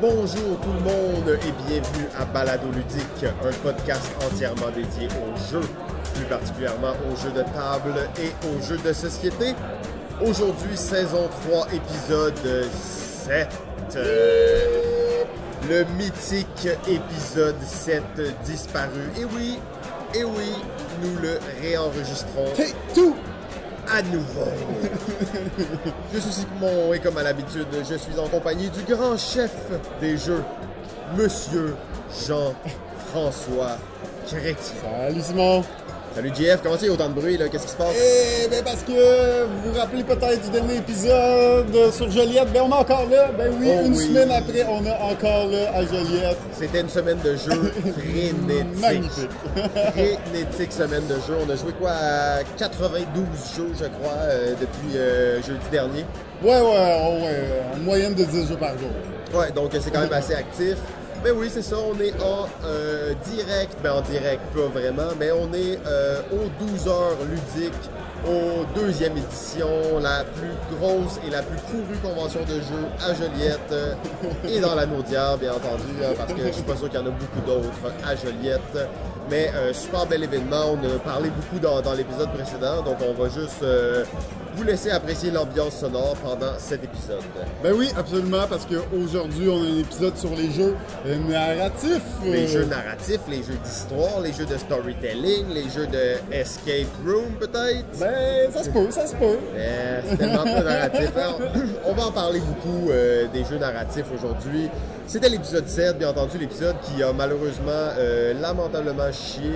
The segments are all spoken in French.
Bonjour tout le monde et bienvenue à Balado Ludique, un podcast entièrement dédié aux jeux, plus particulièrement aux jeux de table et aux jeux de société. Aujourd'hui, saison 3, épisode 7. Euh, le mythique épisode 7 disparu. Et oui, et oui, nous le réenregistrons two! À nouveau. je suis Simon et comme à l'habitude, je suis en compagnie du grand chef des jeux, Monsieur Jean-François Chrétien. Salut Simon! Salut JF, comment il y a autant de bruit là? Qu'est-ce qui se passe? Eh ben parce que vous vous rappelez peut-être du dernier épisode sur Joliette, ben on est encore là, ben oui, Oh une oui. semaine après on est encore là à Joliette. C'était une semaine de jeu frénétique. Magnifique. Frénétique semaine de jeu. On a joué quoi à 92 jeux, je crois, euh, depuis euh, jeudi dernier. Ouais, ouais, ouais, ouais, en moyenne de 10 jeux par jour. Ouais, donc c'est quand même assez actif. Mais oui, c'est ça, on est en euh, direct, ben en direct, pas vraiment, mais on est euh, aux 12 heures ludiques, aux deuxième édition, la plus grosse et la plus courue convention de jeux à Joliette euh, et dans la Naudière, bien entendu, hein, parce que je suis pas sûr qu'il y en a beaucoup d'autres à Joliette. Mais euh, super bel événement, on a parlé beaucoup dans, dans l'épisode précédent, donc on va juste euh, vous laisser apprécier l'ambiance sonore pendant cet épisode. Ben oui, absolument, parce qu'aujourd'hui on a un épisode sur les jeux narratifs. Les jeux narratifs, les jeux d'histoire, les jeux de storytelling, les jeux de escape room peut-être? Ben, ça se peut, ça se peut. Mais c'est tellement peu narratif. Alors, on va en parler beaucoup euh, des jeux narratifs aujourd'hui. C'était l'épisode 7, bien entendu, l'épisode qui a malheureusement euh, lamentablement chié,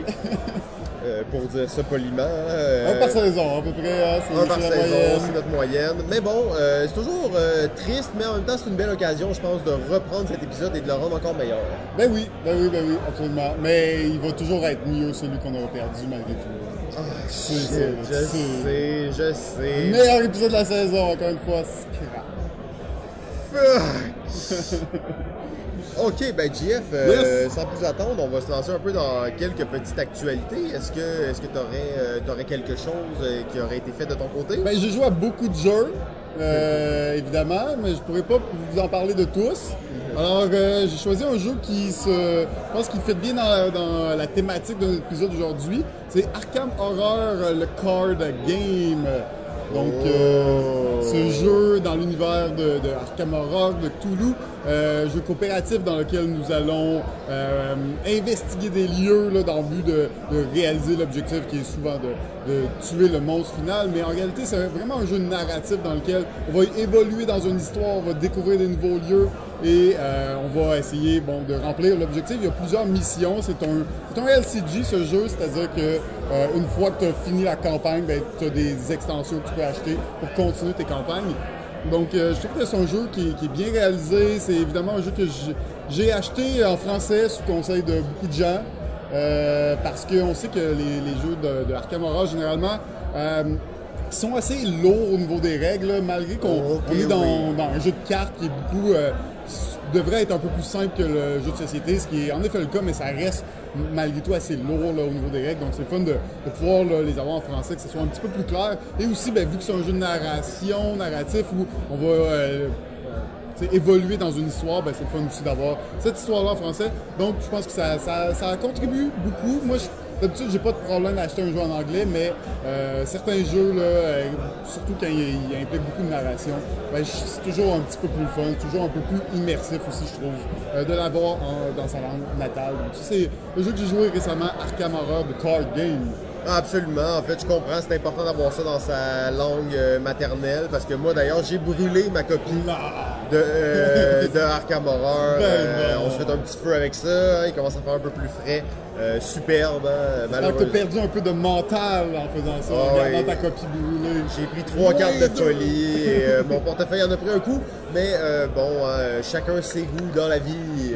euh, pour dire ça poliment. euh, Un par saison, à peu près. hein, un par saison, c'est notre moyenne. Mais bon, euh, c'est toujours triste, mais en même temps, c'est une belle occasion, je pense, de reprendre cet épisode et de le rendre encore meilleur. Ben oui, ben oui, ben oui, absolument. Mais il va toujours être mieux celui qu'on aura perdu malgré tout. Ça, Je c'est- sais, je sais. Meilleur épisode de la saison, encore une fois, scrap. Ok, ben JF, euh, sans plus attendre, on va se lancer un peu dans quelques petites actualités. Est-ce que est-ce que tu aurais, quelque chose euh, qui aurait été fait de ton côté? Ben, j'ai joué à beaucoup de jeux, euh, évidemment, mais je pourrais pas vous en parler de tous. Alors, euh, j'ai choisi un jeu qui se, je pense qu'il fait bien dans, dans la thématique de notre épisode d'aujourd'hui. C'est Arkham Horror, euh, le card game. Donc, euh, ce jeu dans l'univers de, de Arkham Horror, de Cthulhu, euh, jeu coopératif dans lequel nous allons euh, investiguer des lieux là, dans le but de, de réaliser l'objectif qui est souvent de, de tuer le monstre final. Mais en réalité, c'est vraiment un jeu narratif dans lequel on va évoluer dans une histoire, on va découvrir des nouveaux lieux et euh, on va essayer bon, de remplir l'objectif. Il y a plusieurs missions. C'est un, LCG ce jeu, c'est-à-dire que euh, une fois que tu as fini la campagne, ben, tu as des extensions que tu peux acheter pour continuer tes campagnes. Donc, euh, je trouve que c'est un jeu qui, qui est bien réalisé. C'est évidemment un jeu que j'ai- acheté en français sous conseil de beaucoup de gens. parce qu'on sait que les, les jeux de, de Arkham Horror, généralement, sont assez lourds au niveau des règles, malgré qu'on est dans, oui. dans un jeu de cartes qui est beaucoup. euh, devrait être un peu plus simple que le jeu de société, ce qui est en effet le cas, mais ça reste malgré tout assez lourd au niveau des règles. Donc c'est fun de, pouvoir les avoir en français, que ce soit un petit peu plus clair. Et aussi, ben, vu que c'est un jeu de narration, narratif, où on va euh, évoluer dans une histoire, ben, c'est fun aussi d'avoir cette histoire-là en français. Donc, je pense que ça, contribue beaucoup. D'habitude, j'ai pas de problème d'acheter un jeu en anglais, mais euh, certains jeux, euh, surtout quand il, il implique beaucoup de narration, ben, c'est toujours un petit peu plus fun, toujours un peu plus immersif aussi, je trouve, euh, de l'avoir dans sa langue natale. C'est le jeu que j'ai joué récemment, Arkham Horror, de Card Game. Ah, Absolument. En fait, je comprends. C'est important d'avoir ça dans sa langue euh, maternelle parce que moi, d'ailleurs, j'ai brûlé ma copie de, euh, de Arkham Horror. Ben Euh, non. on se fait un petit feu avec ça. hein. Il commence à faire un peu plus frais. Euh, superbe, hein, Alors, t'as malheureusement. perdu un peu de mental en faisant ça, Ah en oui. ta copie brûlée. J'ai pris trois cartes de folie et mon portefeuille en a pris un coup. Mais euh, bon, hein, chacun ses goûts dans la vie.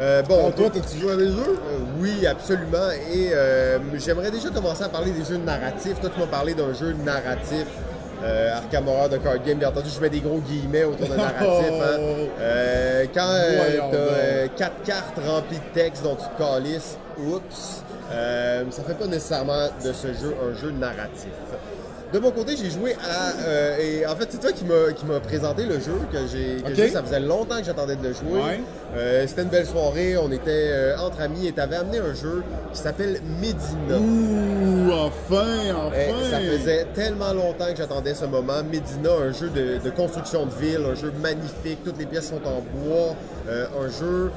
Euh. Bon, toi, t'as-tu joué à des jeux? Euh, oui, absolument. Et euh, j'aimerais déjà commencer à parler des jeux narratifs. Toi, tu m'as parlé d'un jeu narratif. Euh, Arkham Horror de Card Game, bien entendu, je mets des gros guillemets autour de narratif. hein. Euh, quand euh, t'as quatre cartes remplies de texte dont tu te calisses, oups, euh, ça fait pas nécessairement de ce jeu un jeu narratif. De mon côté, j'ai joué à. euh, et en fait, c'est toi qui m'as présenté le jeu que j'ai. que Ok. j'ai- Ça faisait longtemps que j'attendais de le jouer. Ouais. Euh, C'était une belle soirée. On était euh, entre amis et t'avais amené un jeu qui s'appelle Medina. Ouh, enfin, Eh, enfin! ça faisait tellement longtemps que j'attendais ce moment. Medina, un jeu de, de construction de ville, un jeu magnifique, toutes les pièces sont en bois, euh, un jeu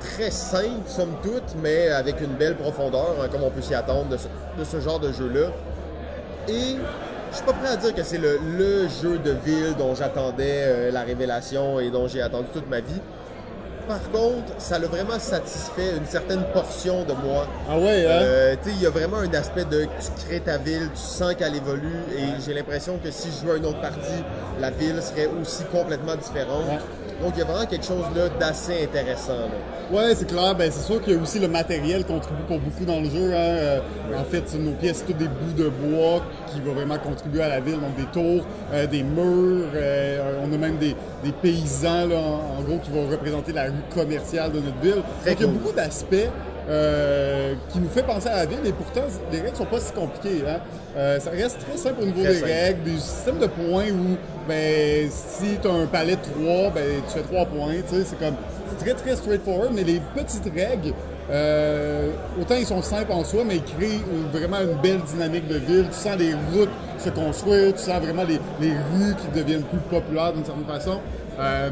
très simple, somme toute, mais avec une belle profondeur, hein, comme on peut s'y attendre de ce, de ce genre de jeu-là. Et je suis pas prêt à dire que c'est le, le jeu de ville dont j'attendais euh, la révélation et dont j'ai attendu toute ma vie. Par contre, ça l'a vraiment satisfait une certaine portion de moi. Ah ouais, hein? Euh, tu sais, il y a vraiment un aspect de tu crées ta ville, tu sens qu'elle évolue et j'ai l'impression que si je jouais à une autre partie, la ville serait aussi complètement différente. Ouais. Donc il y a vraiment quelque chose là d'assez intéressant. là. Ouais, c'est clair. Ben, c'est sûr qu'il y a aussi le matériel contribue pour beaucoup dans le jeu. hein. Euh, En fait, nos pièces, c'est tous des bouts de bois qui vont vraiment contribuer à la ville. Donc, des tours, euh, des murs. euh, on a même des, des paysans, là, en, en gros, qui vont représenter la rue commerciale de notre ville. Très Donc, il y a beaucoup d'aspects euh, qui nous fait penser à la ville. Et pourtant, les règles sont pas si compliquées. Hein. Euh, ça reste très simple au niveau Très des simple. règles, des systèmes de points où, ben, si tu as un palais de 3, ben, tu fais 3 points. tu sais, C'est comme c'est très très straightforward, mais les petites règles, euh, autant ils sont simples en soi, mais ils créent une- vraiment une belle dynamique de ville. Tu sens les routes se construire, tu sens vraiment les, les rues qui deviennent plus populaires d'une certaine façon. Euh,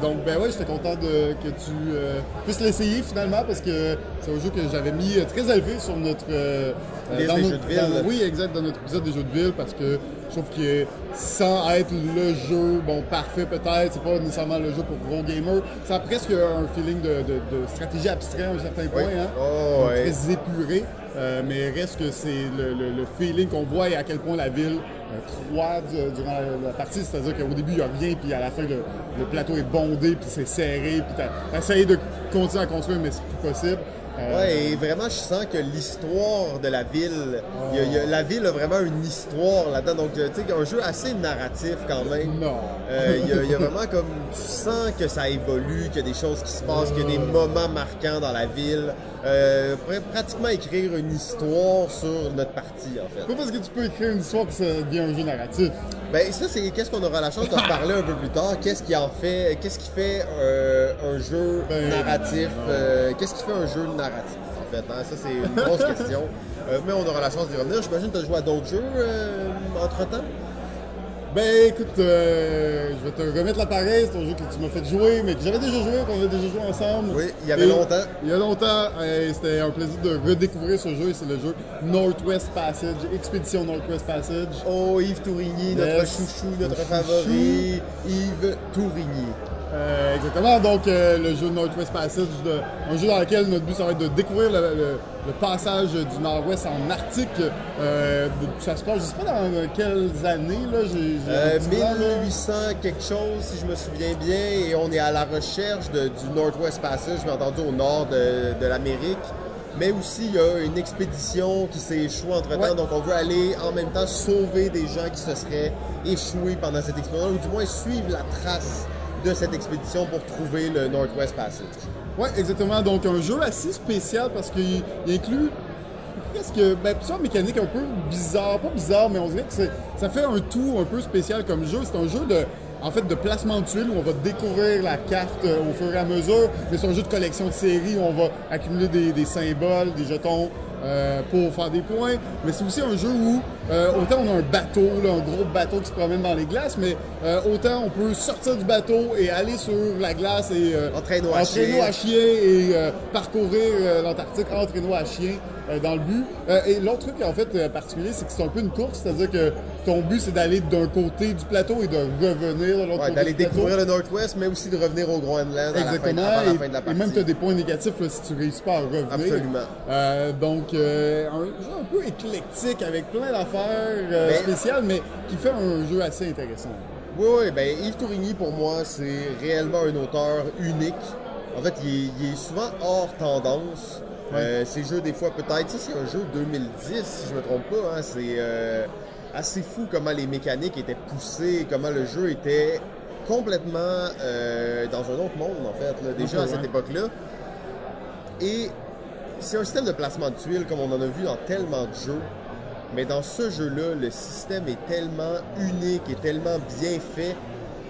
donc, ben ouais, j'étais content de, que tu euh, puisses l'essayer finalement parce que c'est un jeu que j'avais mis euh, très élevé sur notre. euh, euh, dans notre- jeux de ville. dans- oui, exact, dans notre épisode des jeux de ville parce que je trouve que sans être le jeu, bon, parfait peut-être, c'est pas nécessairement le jeu pour gros gamers, ça a presque un feeling de, de- de stratégie abstrait à un certain point, hein. Oh, Donc, ouais. très épuré, euh, mais reste que c'est le, le- le feeling qu'on voit et à quel point la ville euh, du- durant la, partie, c'est-à-dire qu'au début il n'y a rien, puis à la fin le, le plateau est bondé, puis c'est serré, puis t'as essayé de continuer à construire, mais c'est plus possible. Euh, Ouais, et vraiment, je sens que l'histoire de la ville, il y a- il y a- la ville a vraiment une histoire là-dedans. Donc, tu sais, un jeu assez narratif quand même. Non. Euh, Il y, a- il y a vraiment comme. Tu sens que ça évolue, qu'il y a des choses qui se passent, qu'il y a des moments marquants dans la ville. Euh, pr- pratiquement écrire une histoire sur notre partie, en fait. Pas parce que tu peux écrire une histoire que ça devient un jeu narratif. Ben, ça, c'est qu'est-ce qu'on aura la chance de reparler un peu plus tard? Qu'est-ce qui en fait. Qu'est-ce qui fait euh, un jeu Ben, narratif euh, Qu'est-ce qui fait un jeu narratif, en fait hein? Ça, c'est une grosse question. Euh, mais on aura la chance d'y revenir. J'imagine que tu as joué à d'autres jeux entre temps. Ben écoute, euh, je vais te remettre l'appareil, c'est un jeu que tu m'as fait jouer, mais que j'avais déjà joué, qu'on avait déjà joué ensemble. Oui, il y avait Et longtemps. Il y a longtemps, euh, c'était un plaisir de redécouvrir ce jeu, et c'est le jeu Northwest Passage, Expédition Northwest Passage. Oh, Yves Tourigny, notre chouchou, notre Chouchou. favori. Yves Tourigny. Euh, exactement, donc euh, le jeu Northwest Passage, de- un jeu dans lequel notre but ça va être de découvrir le, le- le passage du Nord-Ouest en Arctique. Euh, de- ça se passe, je sais pas dans quelles années, là, j'ai... j'ai un Euh, là. 1800 quelque chose, si je me souviens bien, et on est à la recherche de- du Northwest Passage, bien entendu au nord de, de l'Amérique. Mais aussi, il y a une expédition qui s'est échouée entre-temps, Ouais. donc on veut aller en même temps sauver des gens qui se seraient échoués pendant cette expédition, ou du moins suivre la trace de cette expédition pour trouver le Northwest Passage. Ouais, exactement. Donc, un jeu assez spécial parce qu'il il inclut presque ben, plusieurs mécaniques un peu bizarres. Pas bizarres, mais on dirait que ça fait un tout un peu spécial comme jeu. C'est un jeu de. En fait, de placement de tuiles où on va découvrir la carte euh, au fur et à mesure, mais c'est un jeu de collection de séries où on va accumuler des, des symboles, des jetons euh, pour faire des points. Mais c'est aussi un jeu où euh, autant on a un bateau, là, un gros bateau qui se promène dans les glaces, mais euh, autant on peut sortir du bateau et aller sur la glace et euh, En traîneau à en traîneau à chien et euh, parcourir euh, l'Antarctique en traîneau à chien euh, dans le but. Euh, et l'autre truc en fait particulier, c'est que c'est un peu une course, c'est-à-dire que ton but c'est d'aller d'un côté du plateau et de revenir de l'autre Ouais, côté d'aller plateau. découvrir le Northwest, mais aussi de revenir au Groenland à la fin, Exactement. avant la et, fin de la et partie. même tu as des points négatifs là, si tu réussis pas à revenir. Absolument. Euh, donc, euh, un jeu un peu éclectique avec plein d'affaires euh, Mais- spéciales, mais qui fait un jeu assez intéressant. Oui, oui, ben Yves Tourigny, pour moi, c'est réellement un auteur unique. En fait, il est, il est souvent hors tendance. Euh, ces jeux, des fois, peut-être, ça, c'est un jeu 2010, si je me trompe pas. hein. C'est euh, assez fou comment les mécaniques étaient poussées, comment le jeu était complètement euh, dans un autre monde, en fait, là, déjà à cette ouais. époque-là. Et c'est un système de placement de tuiles, comme on en a vu dans tellement de jeux. Mais dans ce jeu-là, le système est tellement unique et tellement bien fait.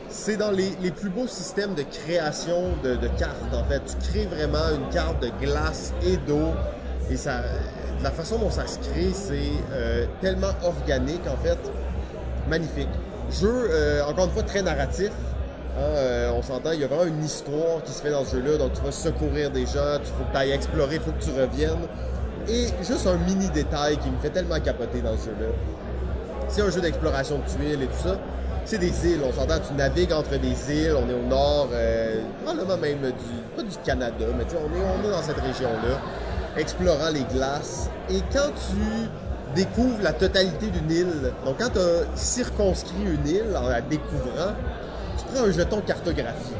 C'est dans les, les plus beaux systèmes de création de, cartes, en fait. Tu crées vraiment une carte de glace et d'eau. Et ça, la façon dont ça se crée, c'est euh, tellement organique, en fait. Magnifique. Jeu, euh, encore une fois, très narratif. Hein, euh, on s'entend, il y a vraiment une histoire qui se fait dans ce jeu-là. Donc, tu vas secourir des gens, il faut que tu ailles explorer, il faut que tu reviennes. Et juste un mini détail qui me fait tellement capoter dans ce jeu-là. C'est un jeu d'exploration de tuiles et tout ça. C'est des îles, on s'entend, tu navigues entre des îles, on est au nord, euh, probablement même du, pas du Canada, mais tu on est, on est dans cette région-là, explorant les glaces. Et quand tu découvres la totalité d'une île, donc quand tu as circonscrit une île en la découvrant, tu prends un jeton cartographie.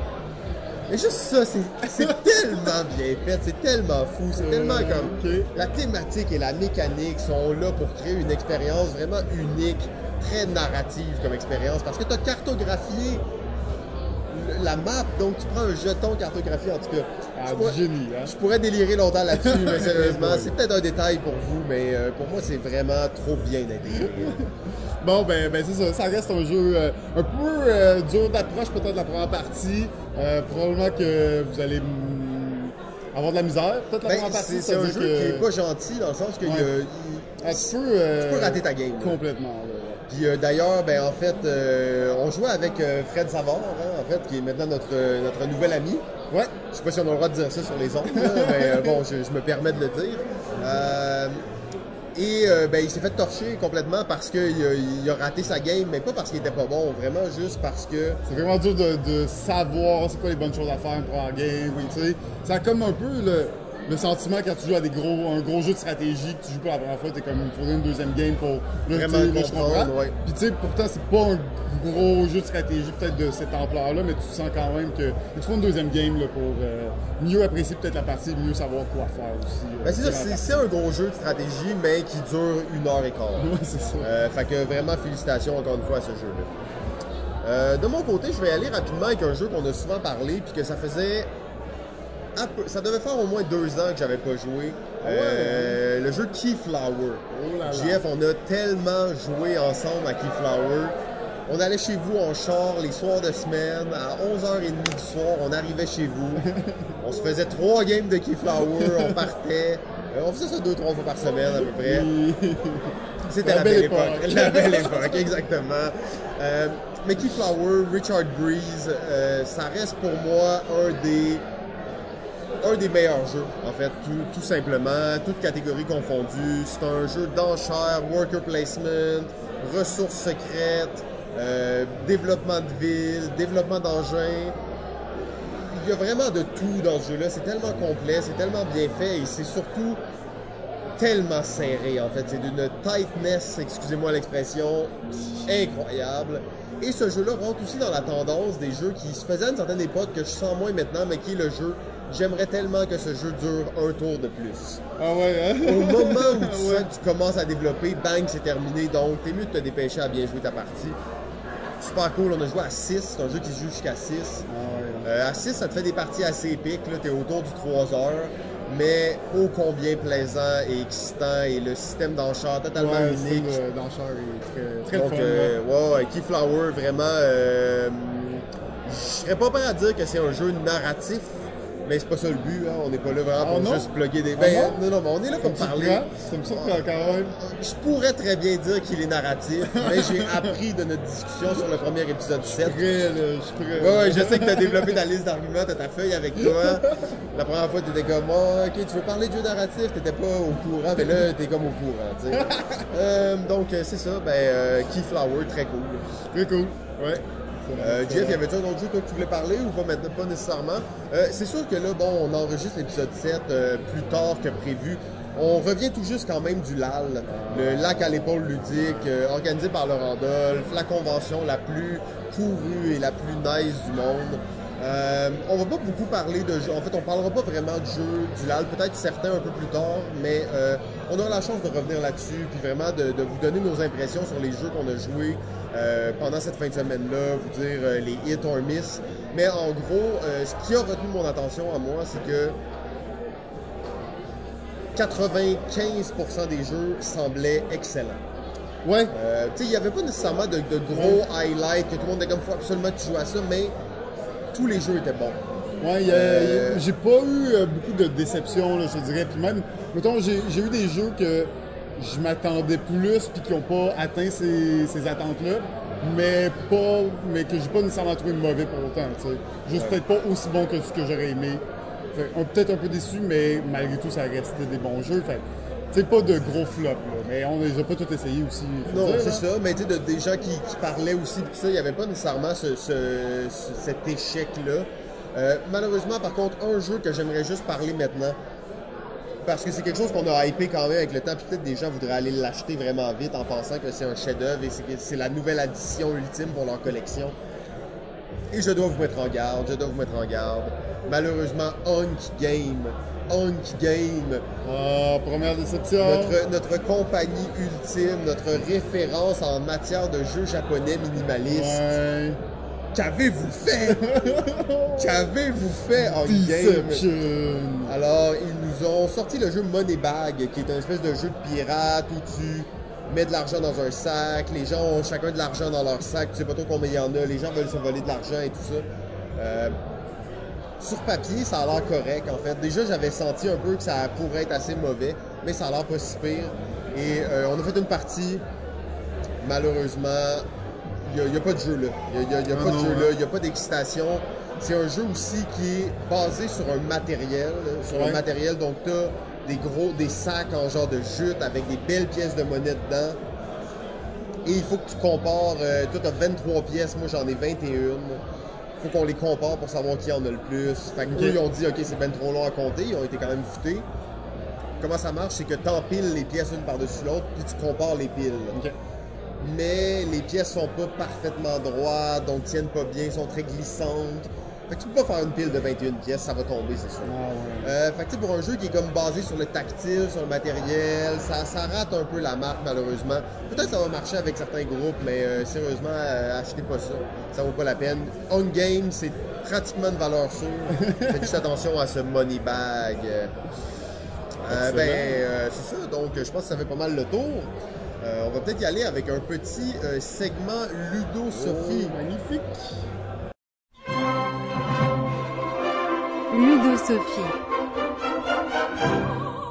Et juste ça, c'est c'est tellement bien fait, c'est tellement fou, c'est tellement comme... ok. La thématique et la mécanique sont là pour créer une expérience vraiment unique, très narrative comme expérience, parce que tu as cartographié la map, donc tu prends un jeton cartographié, en tout cas. Ah, je, pourrais, génie, hein? je pourrais délirer longtemps là-dessus, mais sérieusement, c'est peut-être un détail pour vous, mais euh, pour moi, c'est vraiment trop bien intégré. Bon, ben, ben c'est ça. Ça reste un jeu euh, un peu euh, dur d'approche, peut-être la première partie. Probablement que vous allez avoir de la misère. Peut-être la Ben, première partie, c'est un jeu que- qui est pas gentil, dans le sens que Ouais. il y a- il- tu, peux, tu peux rater ta game. Complètement. là. Puis euh, d'ailleurs, ben en fait, euh, on jouait avec euh, Fred Savard, hein, en fait, qui est maintenant notre, notre nouvel ami. Ouais. Je sais pas si on a le droit de dire ça sur les ondes, là, mais bon, je, je me permets de le dire. Et ben, il s'est fait torcher complètement parce qu'il a, il a raté sa game, mais pas parce qu'il était pas bon, vraiment juste parce que C'est vraiment dur de, de savoir c'est quoi les bonnes choses à faire pour un game. Oui, tu sais. Ça a comme un peu le, le sentiment quand tu joues à des gros, un gros jeu de stratégie que tu joues pas la première fois, t'es comme, il faudrait une deuxième game pour là, Vraiment je comprends. ouais. Puis tu sais, pourtant, c'est pas un gros jeu de stratégie peut-être de cette ampleur-là, mais tu sens quand même que il faut une deuxième game là, pour euh, mieux apprécier peut-être la partie, mieux savoir quoi faire aussi. euh, ben, c'est ça, c'est un gros jeu de stratégie, mais qui dure une heure et quart. Ouais, c'est ça. Euh, fait que vraiment félicitations encore une fois à ce jeu-là. De mon côté, je vais aller rapidement avec un jeu qu'on a souvent parlé, puis que ça faisait. Un peu- ça devait faire au moins deux ans que j'avais pas joué. Euh, le jeu Keyflower. Oh là là. JF, on a tellement joué ensemble à Keyflower. On allait chez vous en char les soirs de semaine, à 11h30 du soir, on arrivait chez vous. on se faisait trois games de Keyflower, on partait. Euh, on faisait ça deux, trois fois par semaine à peu près. C'était La la, belle époque. époque. La belle époque, exactement. Euh, mais Keyflower, Richard Breeze, ça reste pour moi un des un des meilleurs jeux, en fait, tout, simplement, toutes catégories confondues. C'est un jeu d'enchères, worker placement, ressources secrètes, euh, développement de ville, développement d'engins. Il y a vraiment de tout dans ce jeu-là. C'est tellement complet, c'est tellement bien fait et c'est surtout tellement serré, en fait. C'est d'une tightness, excusez-moi l'expression, incroyable. Et ce jeu-là rentre aussi dans la tendance des jeux qui se faisaient à une certaine époque, que je sens moins maintenant, mais qui est le jeu. J'aimerais tellement que ce jeu dure un tour de plus. Ah ouais, hein? Au moment où tu Ouais. sens que tu commences à développer, bang, c'est terminé. Donc, t'es mieux de te dépêcher à bien jouer ta partie. Super cool, on a joué à 6, c'est un jeu qui se joue jusqu'à 6. Ah ouais. Euh, à 6, ça te fait des parties assez épiques. Tu es autour du 3 heures, mais ô combien plaisant et excitant. Et le système d'enchères totalement Ouais, le unique. euh, d'enchère est très, très Donc, le fun. euh, là. ouais, ouais, Keyflower, vraiment. euh, je serais pas prêt à dire que c'est un jeu narratif. Mais c'est pas ça le but, hein. on n'est pas là vraiment Ah pour juste plugger des. Ah Ben, non? non, non, mais on est là pour parler. Ça me surprend quand même. Je pourrais très bien dire qu'il est narratif, mais j'ai appris de notre discussion sur le premier épisode 7 Prêt, là, je suis prêt. Ouais, ouais, je sais que tu as développé ta liste d'arguments, tu ta feuille avec toi. La première fois, tu étais comme, oh, ok, tu veux parler de jeu narratif, tu pas au courant, mais là, tu es comme au courant, tu sais. Euh, donc, euh, c'est ça, ben, euh, Keyflower, très cool. Très cool. Ouais. Euh, Jeff, y avait-tu un autre jeu que tu voulais parler ou pas, maintenant, pas nécessairement? Euh, c'est sûr que là, bon, on enregistre l'épisode 7 euh, plus tard que prévu. On revient tout juste quand même du LAL, le lac à l'épaule ludique, organisé par le Randolph, la convention la plus courue et la plus nice du monde. Euh, on va pas beaucoup parler de jeux. En fait, on parlera pas vraiment de jeux du LAL, peut-être certains un peu plus tard, mais euh, on aura la chance de revenir là-dessus, puis vraiment de, de vous donner nos impressions sur les jeux qu'on a joués euh, pendant cette fin de semaine-là, vous dire les hits or miss. Mais en gros, ce qui a retenu mon attention à moi, c'est que 95% des jeux semblaient excellents. Ouais. Tu sais, il n'y avait pas nécessairement de, de gros highlights que tout le monde était comme faut absolument que tu joues à ça, mais tous les jeux étaient bons. Ouais, Euh, j'ai pas eu euh, beaucoup de déceptions, là, je dirais. Puis même, mettons, j'ai eu des jeux que je m'attendais plus puis qui n'ont pas atteint ces, ces attentes-là, mais pas, mais que j'ai pas nécessairement trouvé mauvais pour autant. Juste peut-être pas aussi bon que ce que j'aurais aimé. Peut-être un peu déçu, mais malgré tout, ça restait des bons jeux. Fait, sais, pas de gros flops, là. Mais on les a pas tout essayé aussi. Non, c'est là. ça, mais tu sais, de- des gens qui, qui parlaient aussi, tout ça, il n'y avait pas nécessairement ce, ce- ce- cet échec-là. Euh, malheureusement, par contre, un jeu que j'aimerais juste parler maintenant, parce que c'est quelque chose qu'on a hypé quand même avec le temps, puis peut-être des gens voudraient aller l'acheter vraiment vite en pensant que c'est un chef-d'œuvre et c'est que c'est la nouvelle addition ultime pour leur collection. Et je dois vous mettre en garde, je dois vous mettre en garde. Malheureusement, Hunk Game, Hunk Game, Ah, première déception. notre, notre compagnie ultime, notre référence en matière de jeux japonais minimalistes. Ouais. Qu'avez-vous fait? Qu'avez-vous fait en game? Alors, ils nous ont sorti le jeu Moneybag, qui est une espèce de jeu de pirate où tu mets de l'argent dans un sac, les gens ont chacun de l'argent dans leur sac, tu sais pas trop combien il y en a, les gens veulent se voler de l'argent et tout ça. Euh, sur papier, ça a l'air correct en fait. Déjà, j'avais senti un peu que ça pourrait être assez mauvais, mais ça a l'air pas si pire. Et euh, on a fait une partie. Malheureusement, il n'y a, pas de jeu là. Il n'y a, y a Ah pas de jeu là, il n'y a pas d'excitation. C'est un jeu aussi qui est basé sur un matériel. Sur un matériel, donc tu as des gros, des sacs en genre de jute avec des belles pièces de monnaie dedans. Et il faut que tu compares. euh, toi, tu as 23 pièces, moi j'en ai 21. Faut qu'on les compare pour savoir qui en a le plus. Fait que eux, ils ont dit, OK, c'est ben trop long à compter. Ils ont été quand même foutés. Comment ça marche? C'est que tu empiles les pièces une par-dessus l'autre, puis tu compares les piles. Mais les pièces sont pas parfaitement droites, donc tiennent pas bien, sont très glissantes. Fait que tu peux pas faire une pile de 21 pièces, ça va tomber, c'est sûr. Ah, ouais. Euh, fait que pour un jeu qui est comme basé sur le tactile, sur le matériel, ça, ça rate un peu la marque malheureusement. Peut-être que ça va marcher avec certains groupes, mais euh, sérieusement, euh, achetez pas ça. Ça vaut pas la peine. On game, c'est pratiquement une valeur sûre. Faites juste attention à ce money bag. Ben, c'est ça. Donc, je pense que ça fait pas mal le tour. On va peut-être y aller avec un petit segment Ludo Sophie. Oh, magnifique. Ludosophie.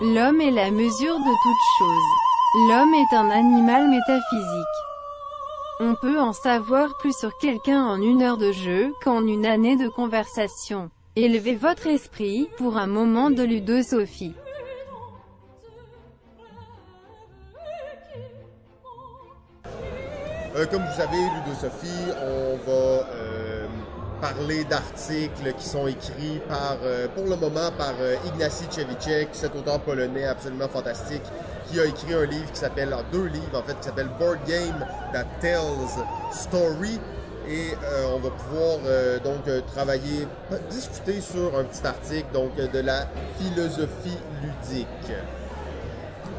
L'homme est la mesure de toute chose. L'homme est un animal métaphysique. On peut en savoir plus sur quelqu'un en une heure de jeu qu'en une année de conversation. Élevez votre esprit pour un moment de ludosophie. Euh, comme vous savez, Ludosophie, on va euh, parler d'articles qui sont écrits par, euh, pour le moment, par euh, Ignacy Cevicek, cet auteur polonais absolument fantastique, qui a écrit un livre qui s'appelle, deux livres en fait, qui s'appelle Board Game That Tells Story. Et euh, on va pouvoir donc travailler, discuter sur un petit article donc de la philosophie ludique.